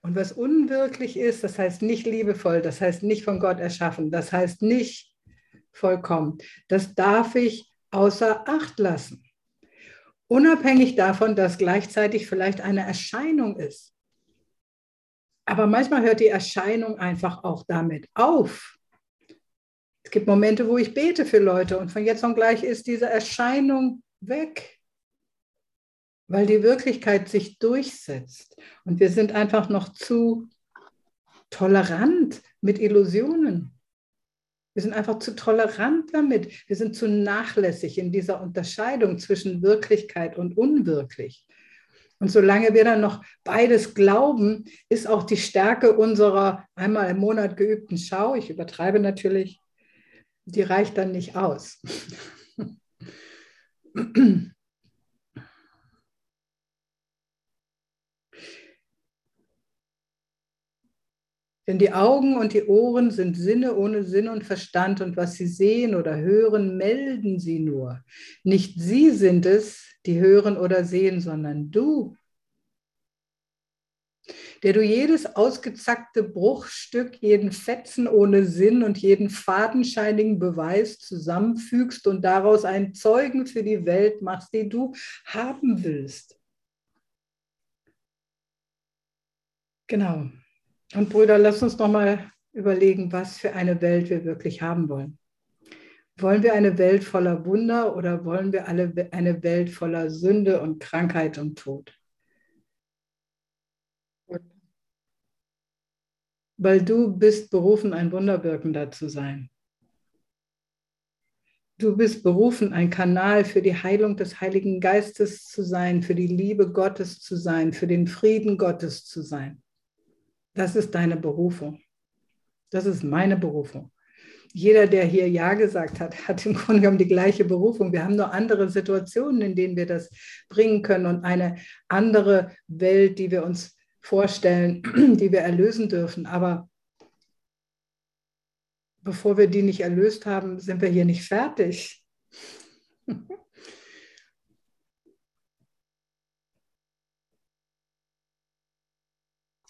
Speaker 1: Und was unwirklich ist, das heißt nicht liebevoll, das heißt nicht von Gott erschaffen, das heißt nicht vollkommen. Das darf ich außer Acht lassen. Unabhängig davon, dass gleichzeitig vielleicht eine Erscheinung ist. Aber manchmal hört die Erscheinung einfach auch damit auf. Es gibt Momente, wo ich bete für Leute und von jetzt an gleich ist diese Erscheinung weg, weil die Wirklichkeit sich durchsetzt. Und wir sind einfach noch zu tolerant mit Illusionen. Wir sind einfach zu tolerant damit. Wir sind zu nachlässig in dieser Unterscheidung zwischen Wirklichkeit und unwirklich. Und solange wir dann noch beides glauben, ist auch die Stärke unserer einmal im Monat geübten Schau, ich übertreibe natürlich, die reicht dann nicht aus. (clears throat) Denn die Augen und die Ohren sind Sinne ohne Sinn und Verstand und was sie sehen oder hören, melden sie nur. Nicht sie sind es, die hören oder sehen, sondern du, der du jedes ausgezackte Bruchstück, jeden Fetzen ohne Sinn und jeden fadenscheinigen Beweis zusammenfügst und daraus einen Zeugen für die Welt machst, den du haben willst. Genau. Und Brüder, lass uns noch mal überlegen, was für eine Welt wir wirklich haben wollen. Wollen wir eine Welt voller Wunder oder wollen wir alle eine Welt voller Sünde und Krankheit und Tod? Weil du bist berufen, ein Wunderwirkender zu sein. Du bist berufen, ein Kanal für die Heilung des Heiligen Geistes zu sein, für die Liebe Gottes zu sein, für den Frieden Gottes zu sein. Das ist deine Berufung. Das ist meine Berufung. Jeder, der hier Ja gesagt hat, hat im Grunde genommen die gleiche Berufung. Wir haben nur andere Situationen, in denen wir das bringen können und eine andere Welt, die wir uns vorstellen, (clears throat) die wir erlösen dürfen. Aber bevor wir die nicht erlöst haben, sind wir hier nicht fertig. (laughs)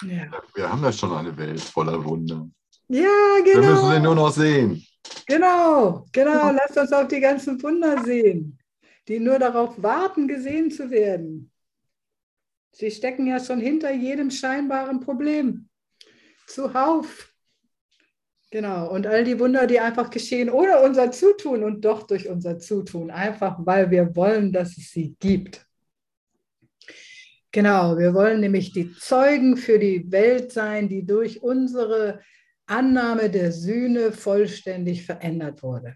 Speaker 3: Ja. Wir haben ja schon eine Welt voller Wunder.
Speaker 1: Ja, genau.
Speaker 3: Wir müssen sie nur noch sehen.
Speaker 1: Genau, genau. Lasst uns auf die ganzen Wunder sehen, die nur darauf warten, gesehen zu werden. Sie stecken ja schon hinter jedem scheinbaren Problem. Zuhauf. Genau. Und all die Wunder, die einfach geschehen ohne unser Zutun und doch durch unser Zutun, einfach weil wir wollen, dass es sie gibt. Genau, wir wollen nämlich die Zeugen für die Welt sein, die durch unsere Annahme der Sühne vollständig verändert wurde.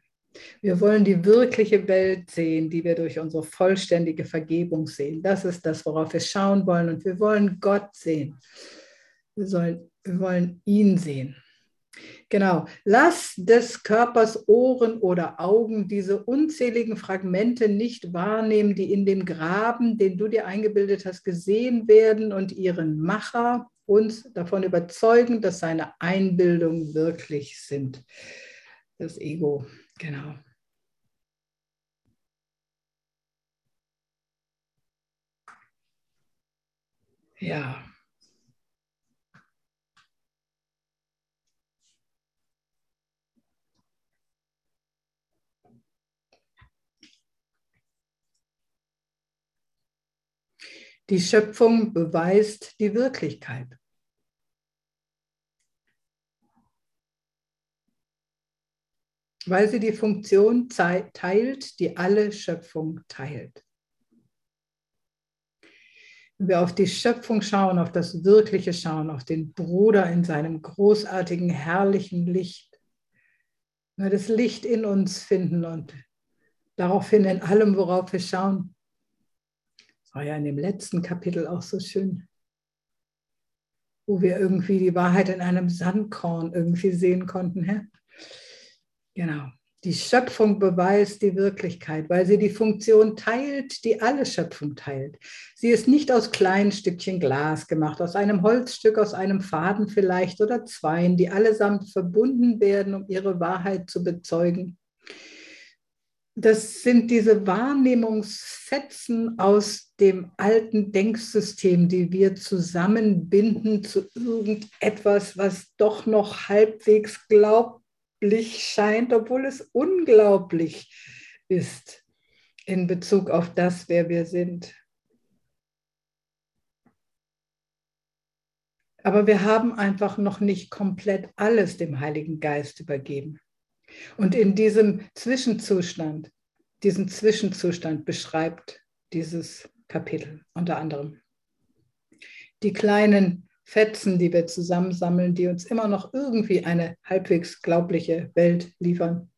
Speaker 1: Wir wollen die wirkliche Welt sehen, die wir durch unsere vollständige Vergebung sehen. Das ist das, worauf wir schauen wollen. Und wir wollen Gott sehen. Wir, sollen, wir wollen ihn sehen. Genau. Lass des Körpers Ohren oder Augen diese unzähligen Fragmente nicht wahrnehmen, die in dem Graben, den du dir eingebildet hast, gesehen werden und ihren Macher uns davon überzeugen, dass seine Einbildungen wirklich sind. Das Ego, genau. Ja. Die Schöpfung beweist die Wirklichkeit. weil sie die Funktion teilt, die alle Schöpfung teilt. Wenn wir auf die Schöpfung schauen, auf das Wirkliche schauen, auf den Bruder in seinem großartigen, herrlichen Licht, wenn wir das Licht in uns finden und daraufhin in allem, worauf wir schauen. Das war ja in dem letzten Kapitel auch so schön, wo wir irgendwie die Wahrheit in einem Sandkorn irgendwie sehen konnten. Hä? Genau. Die Schöpfung beweist die Wirklichkeit, weil sie die Funktion teilt, die alle Schöpfung teilt. Sie ist nicht aus kleinen Stückchen Glas gemacht, aus einem Holzstück, aus einem Faden vielleicht oder zweien, die allesamt verbunden werden, um ihre Wahrheit zu bezeugen. Das sind diese Wahrnehmungsfetzen aus dem alten Denksystem, die wir zusammenbinden zu irgendetwas, was doch noch halbwegs glaubt unglaublich scheint, obwohl es unglaublich ist in Bezug auf das, wer wir sind. Aber wir haben einfach noch nicht komplett alles dem Heiligen Geist übergeben. Und in diesem Zwischenzustand, diesen Zwischenzustand beschreibt dieses Kapitel unter anderem. Die kleinen Fetzen, die wir zusammensammeln, die uns immer noch irgendwie eine halbwegs glaubliche Welt liefern.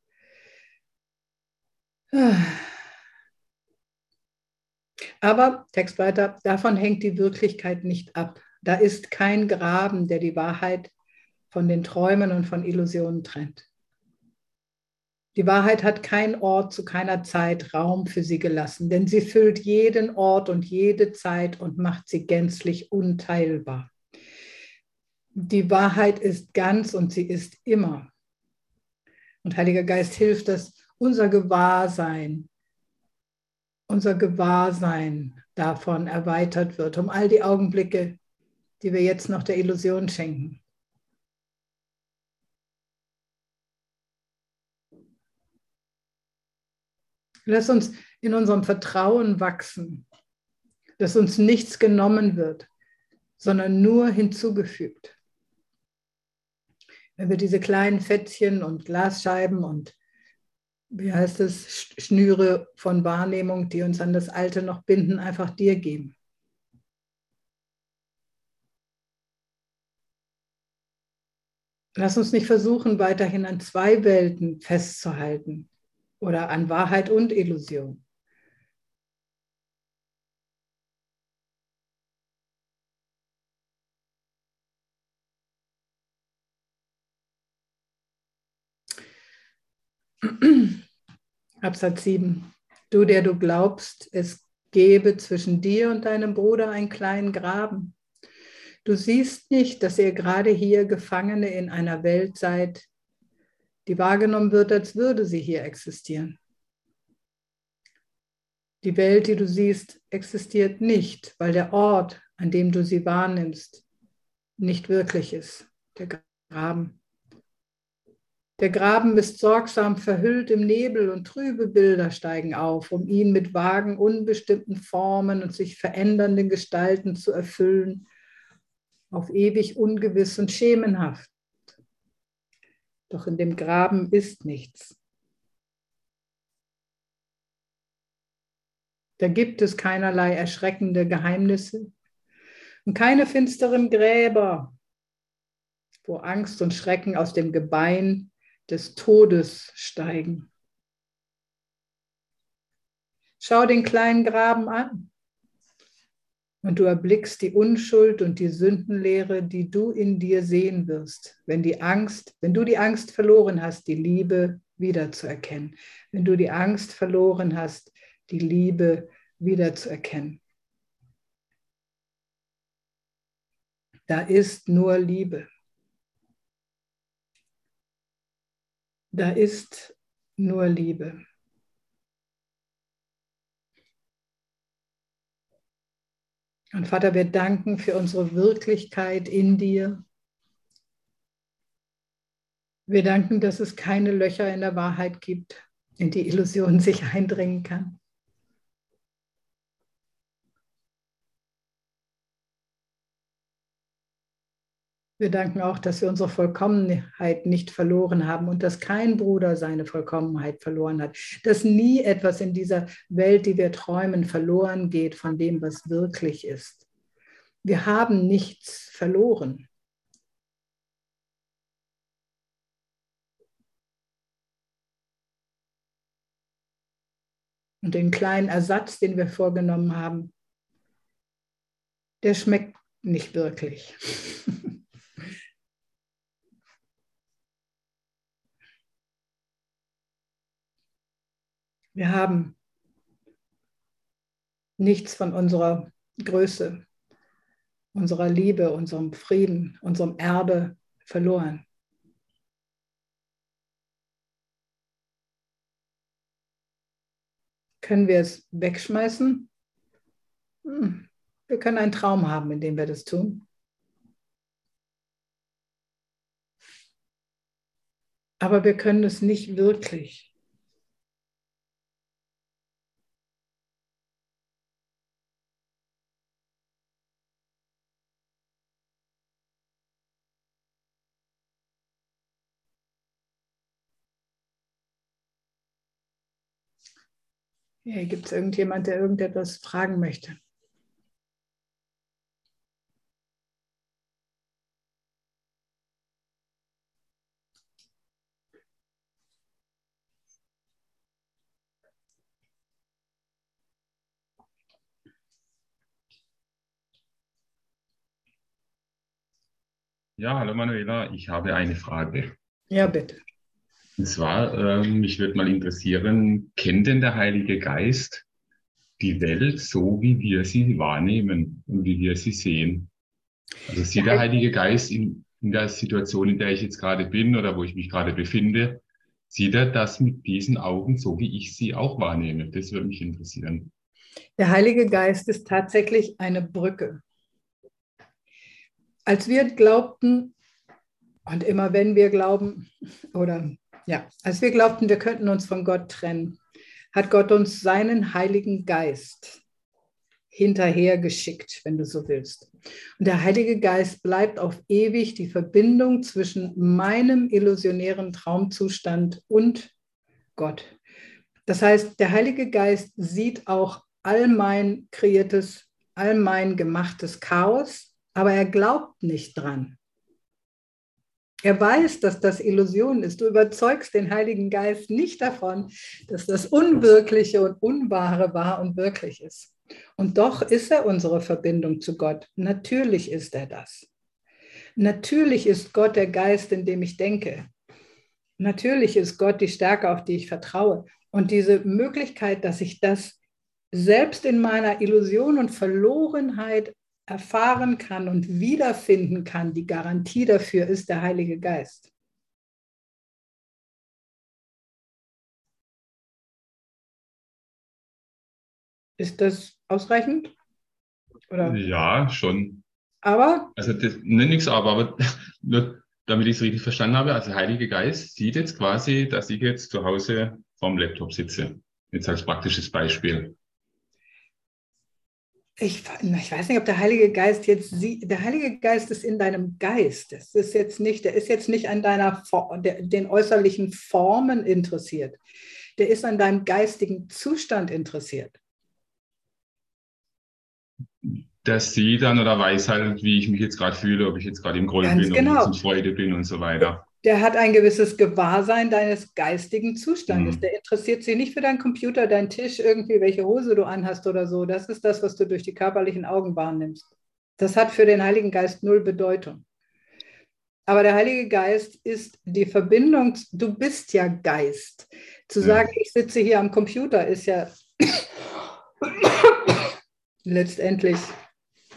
Speaker 1: Aber, Text weiter, davon hängt die Wirklichkeit nicht ab. Da ist kein Graben, der die Wahrheit von den Träumen und von Illusionen trennt. Die Wahrheit hat kein Ort zu keiner Zeit Raum für sie gelassen, denn sie füllt jeden Ort und jede Zeit und macht sie gänzlich unteilbar die Wahrheit ist ganz und sie ist immer. Und Heiliger Geist hilft, dass unser Gewahrsein, unser Gewahrsein davon erweitert wird, um all die Augenblicke, die wir jetzt noch der Illusion schenken. Lass uns in unserem Vertrauen wachsen, dass uns nichts genommen wird, sondern nur hinzugefügt wenn wir diese kleinen Fettchen und Glasscheiben und wie heißt es, Schnüre von Wahrnehmung, die uns an das Alte noch binden, einfach dir geben. Lass uns nicht versuchen, weiterhin an zwei Welten festzuhalten oder an Wahrheit und Illusion. Absatz 7. Du, der du glaubst, es gebe zwischen dir und deinem Bruder einen kleinen Graben. Du siehst nicht, dass ihr gerade hier Gefangene in einer Welt seid, die wahrgenommen wird, als würde sie hier existieren. Die Welt, die du siehst, existiert nicht, weil der Ort, an dem du sie wahrnimmst, nicht wirklich ist, der Graben. Der Graben ist sorgsam verhüllt im Nebel und trübe Bilder steigen auf, um ihn mit vagen, unbestimmten Formen und sich verändernden Gestalten zu erfüllen, auf ewig ungewiss und schemenhaft. Doch in dem Graben ist nichts. Da gibt es keinerlei erschreckende Geheimnisse und keine finsteren Gräber, wo Angst und Schrecken aus dem Gebein des Todes steigen. Schau den kleinen Graben an und du erblickst die Unschuld und die Sündenlehre, die du in dir sehen wirst, wenn die Angst, wenn du die Angst verloren hast, die Liebe wiederzuerkennen. Wenn du die Angst verloren hast, die Liebe wiederzuerkennen. Da ist nur Liebe. Da ist nur Liebe. Und Vater, wir danken für unsere Wirklichkeit in dir. Wir danken, dass es keine Löcher in der Wahrheit gibt, in die Illusion sich eindringen kann. Wir danken auch, dass wir unsere Vollkommenheit nicht verloren haben und dass kein Bruder seine Vollkommenheit verloren hat. Dass nie etwas in dieser Welt, die wir träumen, verloren geht von dem, was wirklich ist. Wir haben nichts verloren. Und den kleinen Ersatz, den wir vorgenommen haben, der schmeckt nicht wirklich. (laughs) Wir haben nichts von unserer Größe, unserer Liebe, unserem Frieden, unserem Erbe verloren. Können wir es wegschmeißen? Hm. Wir können einen Traum haben, in dem wir das tun. Aber wir können es nicht wirklich. Hier gibt es irgendjemand, der irgendetwas fragen möchte.
Speaker 4: Ja, hallo Manuela, ich habe eine Frage.
Speaker 1: Ja, bitte.
Speaker 4: Und zwar, äh, mich würde mal interessieren, kennt denn der Heilige Geist die Welt so, wie wir sie wahrnehmen und wie wir sie sehen? Also sieht der Heilige Geist in, in der Situation, in der ich jetzt gerade bin oder wo ich mich gerade befinde, sieht er das mit diesen Augen so, wie ich sie auch wahrnehme? Das würde mich interessieren.
Speaker 1: Der Heilige Geist ist tatsächlich eine Brücke. Als wir glaubten, und immer wenn wir glauben, oder ja, als wir glaubten, wir könnten uns von Gott trennen, hat Gott uns seinen Heiligen Geist hinterhergeschickt, wenn du so willst. Und der Heilige Geist bleibt auf ewig die Verbindung zwischen meinem illusionären Traumzustand und Gott. Das heißt, der Heilige Geist sieht auch all mein kreiertes, all mein gemachtes Chaos, aber er glaubt nicht dran. Er weiß, dass das Illusion ist. Du überzeugst den Heiligen Geist nicht davon, dass das Unwirkliche und Unwahre wahr und wirklich ist. Und doch ist er unsere Verbindung zu Gott. Natürlich ist er das. Natürlich ist Gott der Geist, in dem ich denke. Natürlich ist Gott die Stärke, auf die ich vertraue. Und diese Möglichkeit, dass ich das selbst in meiner Illusion und Verlorenheit erfahren kann und wiederfinden kann, die Garantie dafür ist der Heilige Geist. Ist das ausreichend?
Speaker 4: Oder? Ja, schon.
Speaker 1: Aber?
Speaker 4: Also das, ne, nichts aber, aber (laughs) nur damit ich es richtig verstanden habe, also der Heilige Geist sieht jetzt quasi, dass ich jetzt zu Hause vorm Laptop sitze. Jetzt als praktisches Beispiel
Speaker 1: ich, ich, weiß nicht, ob der Heilige Geist jetzt sieht, der Heilige Geist ist in deinem Geist. Das ist jetzt nicht, der ist jetzt nicht an deiner, der, den äußerlichen Formen interessiert. Der ist an deinem geistigen Zustand interessiert.
Speaker 4: Das sieht dann oder weiß halt, wie ich mich jetzt gerade fühle, ob ich jetzt gerade im Groll bin, genau. ob ich in Freude bin und so weiter
Speaker 1: der hat ein gewisses Gewahrsein deines geistigen Zustandes. Mhm. Der interessiert sich nicht für deinen Computer, deinen Tisch, irgendwie, welche Hose du anhast oder so. Das ist das, was du durch die körperlichen Augen wahrnimmst. Das hat für den Heiligen Geist null Bedeutung. Aber der Heilige Geist ist die Verbindung, du bist ja Geist. Zu ja. sagen, ich sitze hier am Computer, ist ja (coughs) letztendlich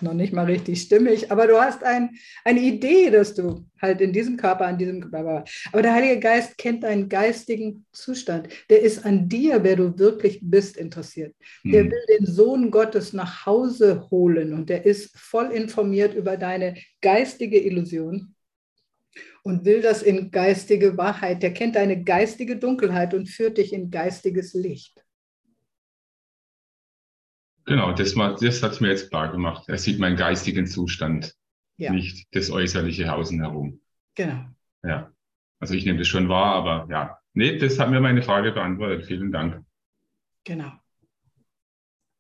Speaker 1: noch nicht mal richtig stimmig, aber du hast ein, eine Idee, dass du halt in diesem Körper, an diesem Körper. Aber der Heilige Geist kennt deinen geistigen Zustand. Der ist an dir, wer du wirklich bist, interessiert. Der mhm. will den Sohn Gottes nach Hause holen und der ist voll informiert über deine geistige Illusion und will das in geistige Wahrheit. Der kennt deine geistige Dunkelheit und führt dich in geistiges Licht.
Speaker 4: Genau, das, das hat es mir jetzt klar gemacht. Er sieht meinen geistigen Zustand. ja. nicht das äußerliche Außen herum.
Speaker 1: Genau.
Speaker 4: Ja. Also ich nehme das schon wahr, aber ja. Nee, das hat mir meine Frage beantwortet. Vielen Dank.
Speaker 1: Genau.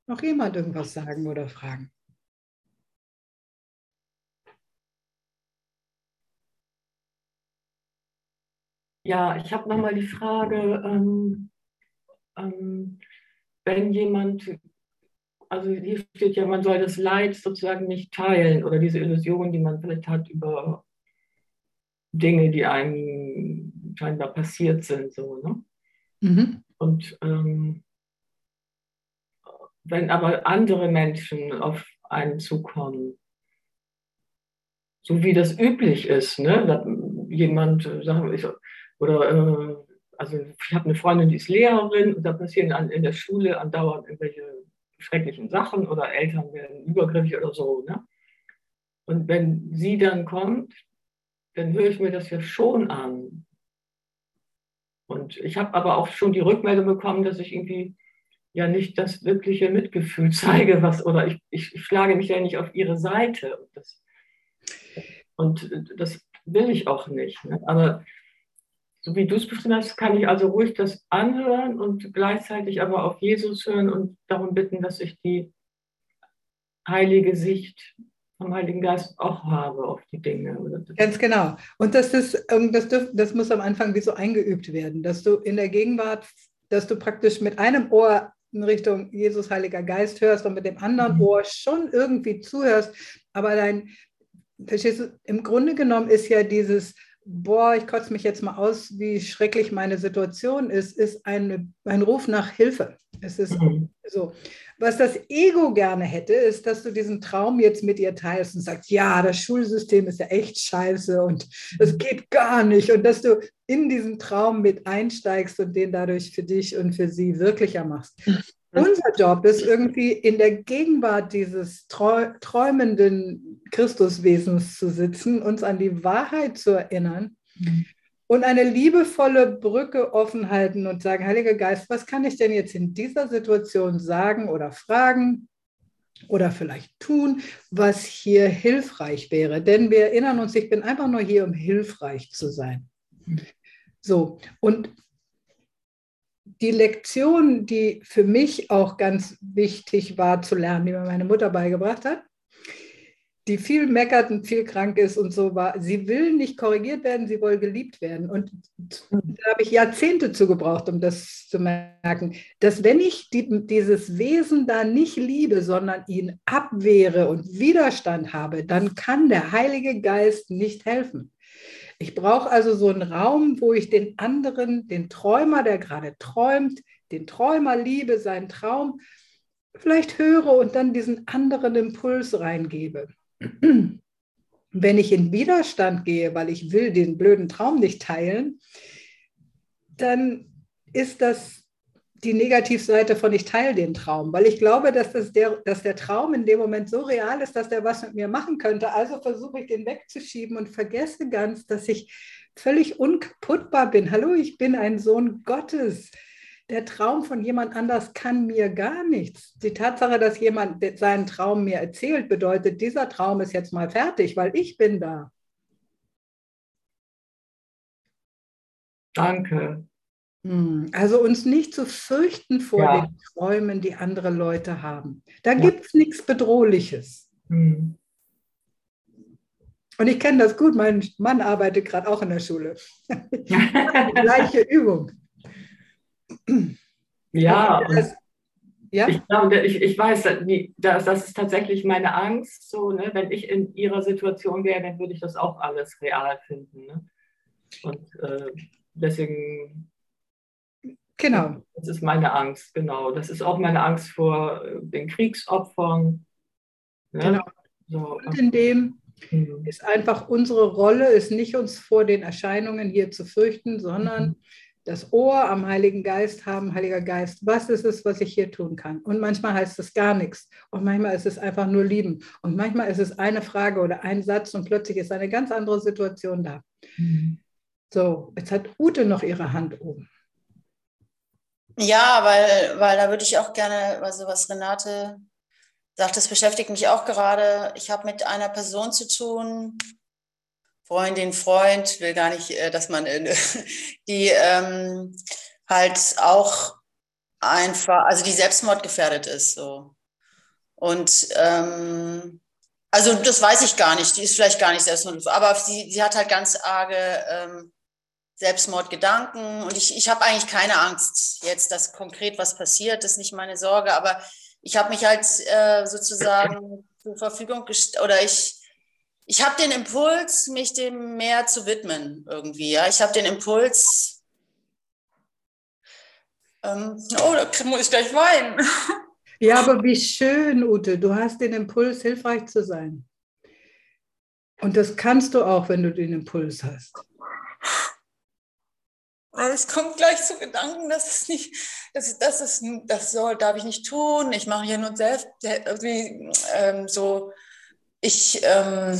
Speaker 1: Noch jemand irgendwas sagen oder fragen?
Speaker 5: Ja, ich habe nochmal die Frage, ähm, ähm, wenn jemand, also hier steht ja, man soll das Leid sozusagen nicht teilen oder diese Illusion, die man vielleicht hat über Dinge, die einem scheinbar passiert sind, so, ne? Mhm. Und ähm, wenn aber andere Menschen auf einen zukommen, so wie das üblich ist, ne? jemand, sagen wir, oder äh, also ich habe eine Freundin, die ist Lehrerin und da passieren an, in der Schule andauernd irgendwelche schrecklichen Sachen oder Eltern werden übergriffig oder so. Ne? Und wenn sie dann kommt, dann höre ich mir das ja schon an. Und ich habe aber auch schon die Rückmeldung bekommen, dass ich irgendwie ja nicht das wirkliche Mitgefühl (laughs) zeige, was, oder ich, ich schlage mich ja nicht auf ihre Seite. Und das, und das will ich auch nicht. Ne? Aber so wie du es beschrieben hast, kann ich also ruhig das anhören und gleichzeitig aber auf Jesus hören und darum bitten, dass ich die heilige Sicht vom Heiligen Geist auch habe auf die Dinge.
Speaker 1: Ganz genau. Und das, ist, ähm, das, das muss am Anfang wie so eingeübt werden, dass du in der Gegenwart, dass du praktisch mit einem Ohr in Richtung Jesus, Heiliger Geist hörst und mit dem anderen mhm. Ohr schon irgendwie zuhörst. Aber dein, verstehst du, im Grunde genommen ist ja dieses boah, ich kotze mich jetzt mal aus, wie schrecklich meine Situation ist, ist ein, ein Ruf nach Hilfe. Es ist mhm. so. Was das Ego gerne hätte, ist, dass du diesen Traum jetzt mit ihr teilst und sagst, ja, das Schulsystem ist ja echt scheiße und es geht gar nicht. Und dass du in diesen Traum mit einsteigst und den dadurch für dich und für sie wirklicher machst. Unser Job ist irgendwie in der Gegenwart dieses träumenden Christuswesens zu sitzen, uns an die Wahrheit zu erinnern mhm. und eine liebevolle Brücke offen halten und sagen, Heiliger Geist, was kann ich denn jetzt in dieser Situation sagen oder fragen oder vielleicht tun, was hier hilfreich wäre? Denn wir erinnern uns, ich bin einfach nur hier, um hilfreich zu sein. Mhm. So, und die Lektion, die für mich auch ganz wichtig war zu lernen, die mir meine Mutter beigebracht hat, die viel meckert und viel krank ist und so war, sie will nicht korrigiert werden, sie will geliebt werden. Und da habe ich Jahrzehnte zu gebraucht, um das zu merken, dass wenn ich die, dieses Wesen da nicht liebe, sondern ihn abwehre und Widerstand habe, dann kann der Heilige Geist nicht helfen. Ich brauche also so einen Raum, wo ich den anderen, den Träumer, der gerade träumt, den Träumer liebe, seinen Traum, vielleicht höre und dann diesen anderen Impuls reingebe. (clears throat) Wenn ich in Widerstand gehe, weil ich will den blöden Traum nicht teilen, dann ist das die Negativseite von ich teile den Traum, weil ich glaube, dass, das der, dass der Traum in dem Moment so real ist, dass der was mit mir machen könnte. Also versuche ich den wegzuschieben und vergesse ganz, dass ich völlig unkaputtbar bin. Hallo, ich bin ein Sohn Gottes. Der Traum von jemand anders kann mir gar nichts. Die Tatsache, dass jemand seinen Traum mir erzählt, bedeutet, dieser Traum ist jetzt mal fertig, weil ich bin da.
Speaker 5: Danke.
Speaker 1: Hm, also uns nicht zu fürchten vor ja. den Träumen, die andere Leute haben. Da ja. gibt es nichts Bedrohliches. Mhm. Und ich kenne das gut, mein Mann arbeitet gerade auch in der Schule. (laughs) gleiche Übung.
Speaker 5: Ja, das, ja? Ich, glaube, ich, ich weiß, das, das ist tatsächlich meine Angst. So, ne? Wenn ich in ihrer Situation wäre, dann würde ich das auch alles real finden. Ne? Und äh, deswegen
Speaker 1: Genau.
Speaker 5: Das ist meine Angst, genau. Das ist auch meine Angst vor äh, den Kriegsopfern.
Speaker 1: Ne? Genau. So. Und in dem mhm. ist einfach unsere Rolle, ist nicht uns vor den Erscheinungen hier zu fürchten, sondern mhm. das Ohr am Heiligen Geist haben, Heiliger Geist, was ist es, was ich hier tun kann? Und manchmal heißt es gar nichts. Und manchmal ist es einfach nur lieben. Und manchmal ist es eine Frage oder ein Satz und plötzlich ist eine ganz andere Situation da. Mhm. So, jetzt hat Ute noch ihre Hand oben.
Speaker 6: Ja, weil, weil da würde ich auch gerne, also was Renate sagt, das beschäftigt mich auch gerade. Ich habe mit einer Person zu tun, Freundin, Freund, will gar nicht, äh, dass man, (laughs) die ähm, halt auch einfach, also die selbstmordgefährdet ist. So. Und ähm, also das weiß ich gar nicht, die ist vielleicht gar nicht selbstmord, aber sie, sie hat halt ganz arge ähm, Selbstmordgedanken und ich, ich habe eigentlich keine Angst jetzt, dass konkret was passiert, das ist nicht meine Sorge, aber ich habe mich halt äh, sozusagen zur Verfügung gestellt oder ich, ich habe den Impuls, mich dem mehr zu widmen irgendwie. Ja? Ich habe den Impuls, ähm, oh, da muss ich gleich weinen. (laughs)
Speaker 1: Ja, aber wie schön, Ute, du hast den Impuls, hilfreich zu sein. Und das kannst du auch, wenn du den Impuls hast.
Speaker 6: Es kommt gleich zu Gedanken, dass es nicht, das, das, ist, das soll, darf ich nicht tun. Ich mache hier nur selbst, irgendwie, ähm, so, ich, ähm,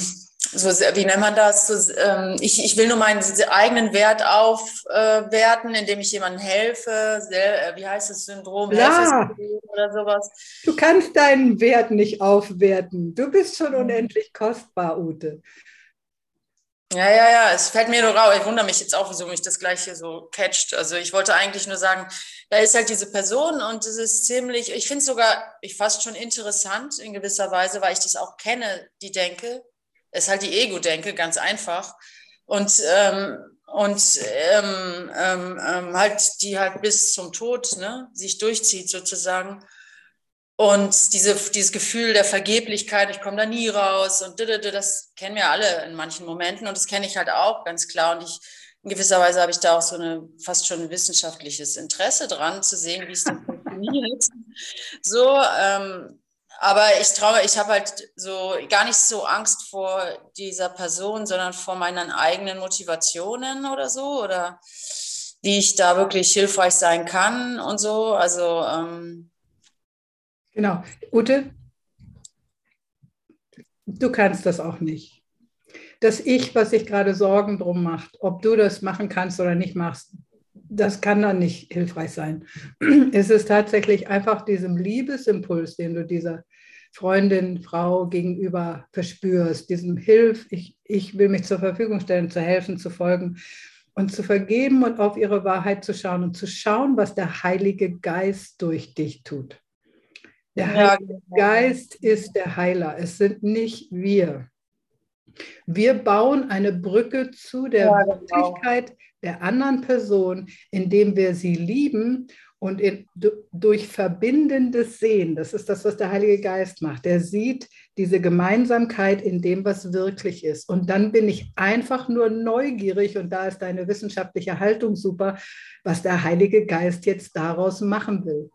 Speaker 6: so, wie nennt man das? So, ähm, ich, ich will nur meinen eigenen Wert aufwerten, äh, indem ich jemandem helfe. Sehr, äh, wie heißt das Syndrom?
Speaker 1: Ja. Oder sowas. Du kannst deinen Wert nicht aufwerten. Du bist schon mhm. unendlich kostbar, Ute.
Speaker 6: Ja, ja, ja, es fällt mir nur raus. Ich wundere mich jetzt auch, wieso mich das gleich hier so catcht. Also ich wollte eigentlich nur sagen, da ist halt diese Person und es ist ziemlich, ich finde es sogar ich fast schon interessant in gewisser Weise, weil ich das auch kenne, die Denke. Es ist halt die Ego-Denke, ganz einfach. Und, ähm, und ähm, ähm, ähm halt, die halt bis zum Tod ne, sich durchzieht sozusagen. Und diese, dieses Gefühl der Vergeblichkeit, ich komme da nie raus und das kennen wir alle in manchen Momenten und das kenne ich halt auch ganz klar. Und ich, in gewisser Weise habe ich da auch so eine fast schon ein wissenschaftliches Interesse dran, zu sehen, wie es denn funktioniert. (laughs) So, ähm, aber ich traue, ich habe halt so gar nicht so Angst vor dieser Person, sondern vor meinen eigenen Motivationen oder so oder wie ich da wirklich hilfreich sein kann und so. Also ähm,
Speaker 1: Genau. Ute, du kannst das auch nicht. Das Ich, was sich gerade Sorgen drum macht, ob du das machen kannst oder nicht machst, das kann dann nicht hilfreich sein. (clears throat) Es ist tatsächlich einfach diesem Liebesimpuls, den du dieser Freundin, Frau gegenüber verspürst, diesem Hilf, ich, ich will mich zur Verfügung stellen, zu helfen, zu folgen und zu vergeben und auf ihre Wahrheit zu schauen und zu schauen, was der Heilige Geist durch dich tut. Der Heilige genau. Geist ist der Heiler. Es sind nicht wir. Wir bauen eine Brücke zu der ja, genau. Wirklichkeit der anderen Person, indem wir sie lieben und in, durch verbindendes Sehen. Das ist das, was der Heilige Geist macht. Der sieht diese Gemeinsamkeit in dem, was wirklich ist. Und dann bin ich einfach nur neugierig und da ist deine wissenschaftliche Haltung super, was der Heilige Geist jetzt daraus machen will.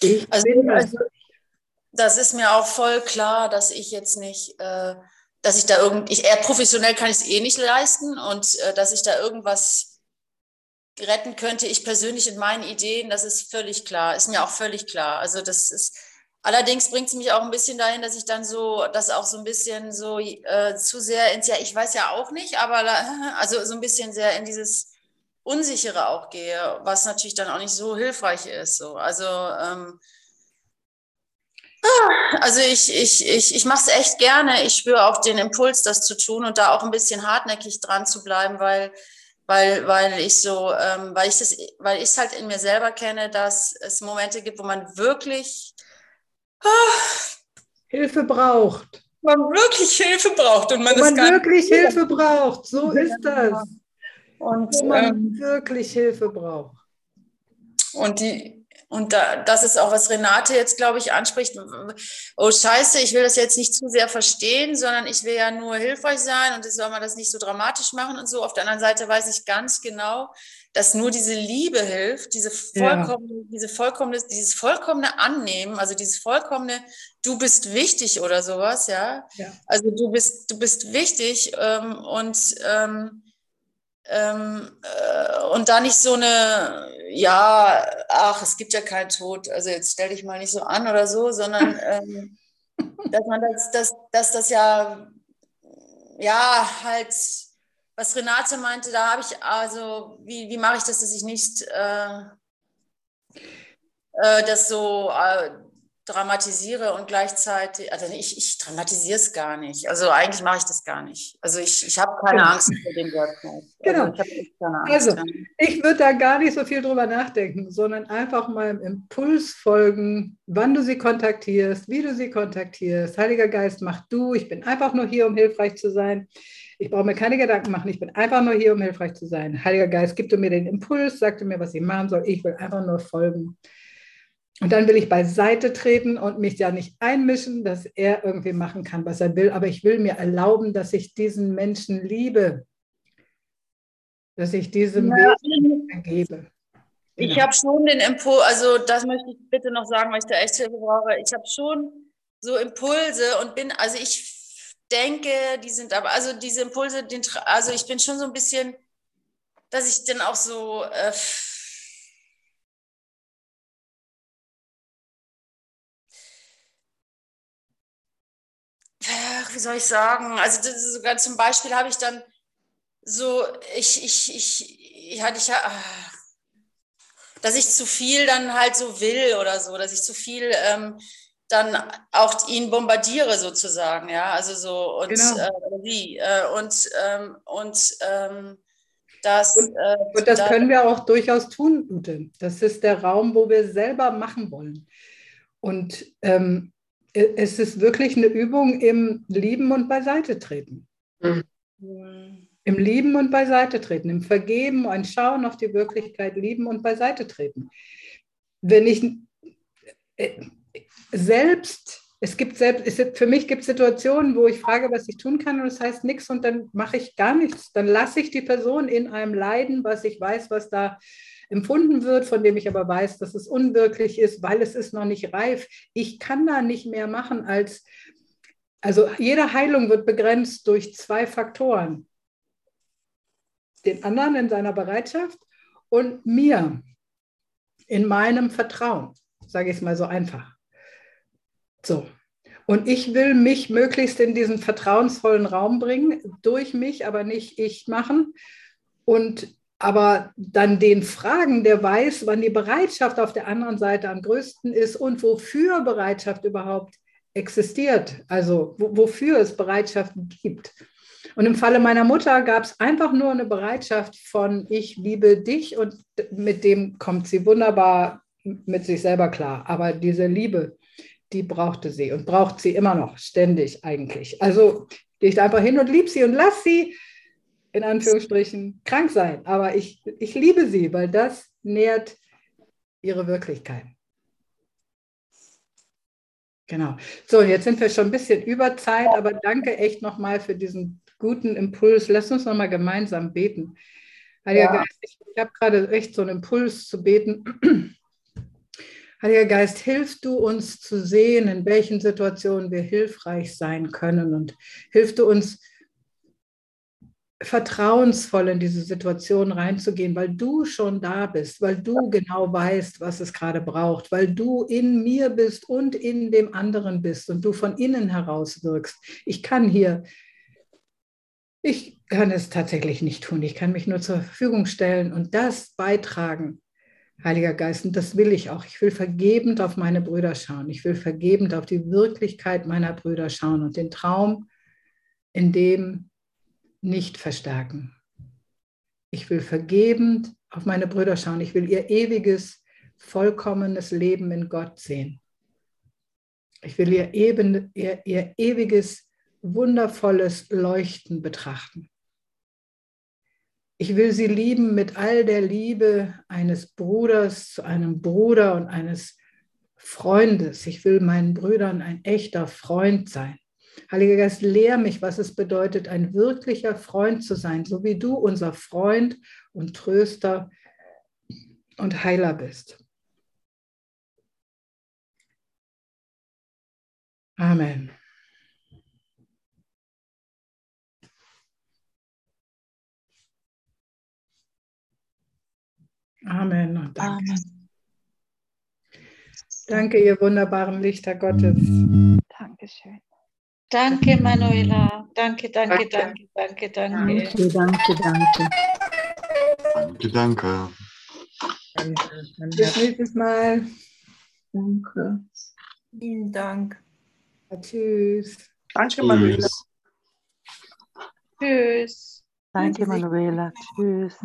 Speaker 6: Ich also, also, das ist mir auch voll klar, dass ich jetzt nicht, äh, dass ich da irgend, ich eher professionell kann ich es eh nicht leisten und äh, dass ich da irgendwas retten könnte, ich persönlich in meinen Ideen, das ist völlig klar, ist mir auch völlig klar. Also das ist, allerdings bringt es mich auch ein bisschen dahin, dass ich dann so, das auch so ein bisschen so äh, zu sehr ins, ja, ich weiß ja auch nicht, aber (laughs) also so ein bisschen sehr in dieses Unsichere auch gehe, was natürlich dann auch nicht so hilfreich ist. So. Also, ähm, also ich, ich, ich, ich mache es echt gerne. Ich spüre auch den Impuls, das zu tun und da auch ein bisschen hartnäckig dran zu bleiben, weil, weil, weil ich so, ähm, weil ich das, weil ich es halt in mir selber kenne, dass es Momente gibt, wo man wirklich
Speaker 1: ah, Hilfe braucht.
Speaker 6: Man wirklich Hilfe braucht und man,
Speaker 1: man wirklich Hilfe braucht. So ist das
Speaker 6: und
Speaker 1: wo man ähm, wirklich Hilfe braucht.
Speaker 6: Und die und da, das ist auch, was Renate jetzt, glaube ich, anspricht. Oh Scheiße, ich will das jetzt nicht zu sehr verstehen, sondern ich will ja nur hilfreich sein und das soll man das nicht so dramatisch machen und so. Auf der anderen Seite weiß ich ganz genau, dass nur diese Liebe hilft, diese vollkommene, ja. diese vollkommene, dieses vollkommene Annehmen, also dieses vollkommene, du bist wichtig oder sowas, ja. ja. Also du bist, du bist wichtig ähm, und ähm, ähm, äh, und da nicht so eine, ja, ach, es gibt ja keinen Tod, also jetzt stell dich mal nicht so an oder so, sondern (laughs) ähm, dass man das, das, dass das ja, ja, halt, was Renate meinte, da habe ich, also, wie, wie mache ich das, dass ich nicht äh, äh, das so, äh, dramatisiere und gleichzeitig, also ich, ich dramatisiere es gar nicht. Also eigentlich mache ich das gar nicht. Also ich, ich habe keine genau. Angst vor dem Workshop.
Speaker 1: Genau. Also ich, also, ich würde da gar nicht so viel drüber nachdenken, sondern einfach mal im Impuls folgen, wann du sie kontaktierst, wie du sie kontaktierst. Heiliger Geist, mach du. Ich bin einfach nur hier, um hilfreich zu sein. Ich brauche mir keine Gedanken machen. Ich bin einfach nur hier, um hilfreich zu sein. Heiliger Geist, gib du mir den Impuls, sag du mir, was ich machen soll. Ich will einfach nur folgen. Und dann will ich beiseite treten und mich ja nicht einmischen, dass er irgendwie machen kann, was er will. Aber ich will mir erlauben, dass ich diesen Menschen liebe. Dass ich diesem ja. Wesen ergebe.
Speaker 6: Ich genau. habe schon den Impuls, also das möchte ich bitte noch sagen, weil ich da echt Hilfe brauche. Ich habe schon so Impulse und bin, also ich denke, die sind aber, also diese Impulse, den, also ich bin schon so ein bisschen, dass ich dann auch so äh, wie soll ich sagen? Also sogar zum Beispiel habe ich dann so, ich, ich, ich, ich hatte ich ja, dass ich zu viel dann halt so will oder so, dass ich zu viel ähm, dann auch ihn bombardiere sozusagen, ja, also so und genau. äh, wie äh, und ähm, und ähm, das,
Speaker 1: und, äh, und das da, können wir auch durchaus tun, Ute. Das ist der Raum, wo wir selber machen wollen. Und ähm, es ist wirklich eine Übung im Lieben und Beiseite treten. Mhm. Im Lieben und Beiseite treten, im Vergeben, ein Schauen auf die Wirklichkeit, lieben und beiseite treten. Wenn ich äh, selbst, es gibt selbst, es, für mich gibt es Situationen, wo ich frage, was ich tun kann und es das heißt nichts und dann mache ich gar nichts. Dann lasse ich die Person in einem Leiden, was ich weiß, was da empfunden wird, von dem ich aber weiß, dass es unwirklich ist, weil es ist noch nicht reif. Ich kann da nicht mehr machen als, also jede Heilung wird begrenzt durch zwei Faktoren. Den anderen in seiner Bereitschaft und mir in meinem Vertrauen, sage ich es mal so einfach. So. Und ich will mich möglichst in diesen vertrauensvollen Raum bringen, durch mich, aber nicht ich machen. Und aber dann den Fragen, der weiß, wann die Bereitschaft auf der anderen Seite am größten ist und wofür Bereitschaft überhaupt existiert, also wofür es Bereitschaft gibt. Und im Falle meiner Mutter gab es einfach nur eine Bereitschaft von ich liebe dich und mit dem kommt sie wunderbar mit sich selber klar. Aber diese Liebe, die brauchte sie und braucht sie immer noch ständig eigentlich. Also gehe ich da einfach hin und liebe sie und lass sie in Anführungsstrichen krank sein, aber ich, ich liebe sie, weil das nährt ihre Wirklichkeit. Genau. So, jetzt sind wir schon ein bisschen über Zeit, aber danke echt nochmal für diesen guten Impuls. Lass uns nochmal gemeinsam beten. Heiliger ja. Geist, ich, ich habe gerade echt so einen Impuls zu beten. (clears throat) Heiliger Geist, hilf du uns zu sehen, in welchen Situationen wir hilfreich sein können und hilf du uns vertrauensvoll in diese Situation reinzugehen, weil du schon da bist, weil du genau weißt, was es gerade braucht, weil du in mir bist und in dem anderen bist und du von innen heraus wirkst. Ich kann hier, ich kann es tatsächlich nicht tun. Ich kann mich nur zur Verfügung stellen und das beitragen. Heiliger Geist, und das will ich auch. Ich will vergebend auf meine Brüder schauen. Ich will vergebend auf die Wirklichkeit meiner Brüder schauen und den Traum, in dem nicht verstärken. Ich will vergebend auf meine Brüder schauen. Ich will ihr ewiges, vollkommenes Leben in Gott sehen. Ich will ihr, eben, ihr, ihr ewiges, wundervolles Leuchten betrachten. Ich will sie lieben mit all der Liebe eines Bruders zu einem Bruder und eines Freundes. Ich will meinen Brüdern ein echter Freund sein. Heiliger Geist, lehr mich, was es bedeutet, ein wirklicher Freund zu sein, so wie du unser Freund und Tröster und Heiler bist. Amen. Amen und danke. Amen. Danke, ihr wunderbaren Lichter Gottes.
Speaker 6: Dankeschön. Danke, Manuela. Danke, danke, danke, danke, danke. Danke,
Speaker 1: danke, danke.
Speaker 3: Danke, danke.
Speaker 1: Bis nächstes Mal.
Speaker 6: Danke.
Speaker 7: Vielen Dank.
Speaker 1: Ja, tschüss.
Speaker 3: Danke, Manuela.
Speaker 8: Tschüss.
Speaker 2: Tschüss. Danke, Manuela. Tschüss.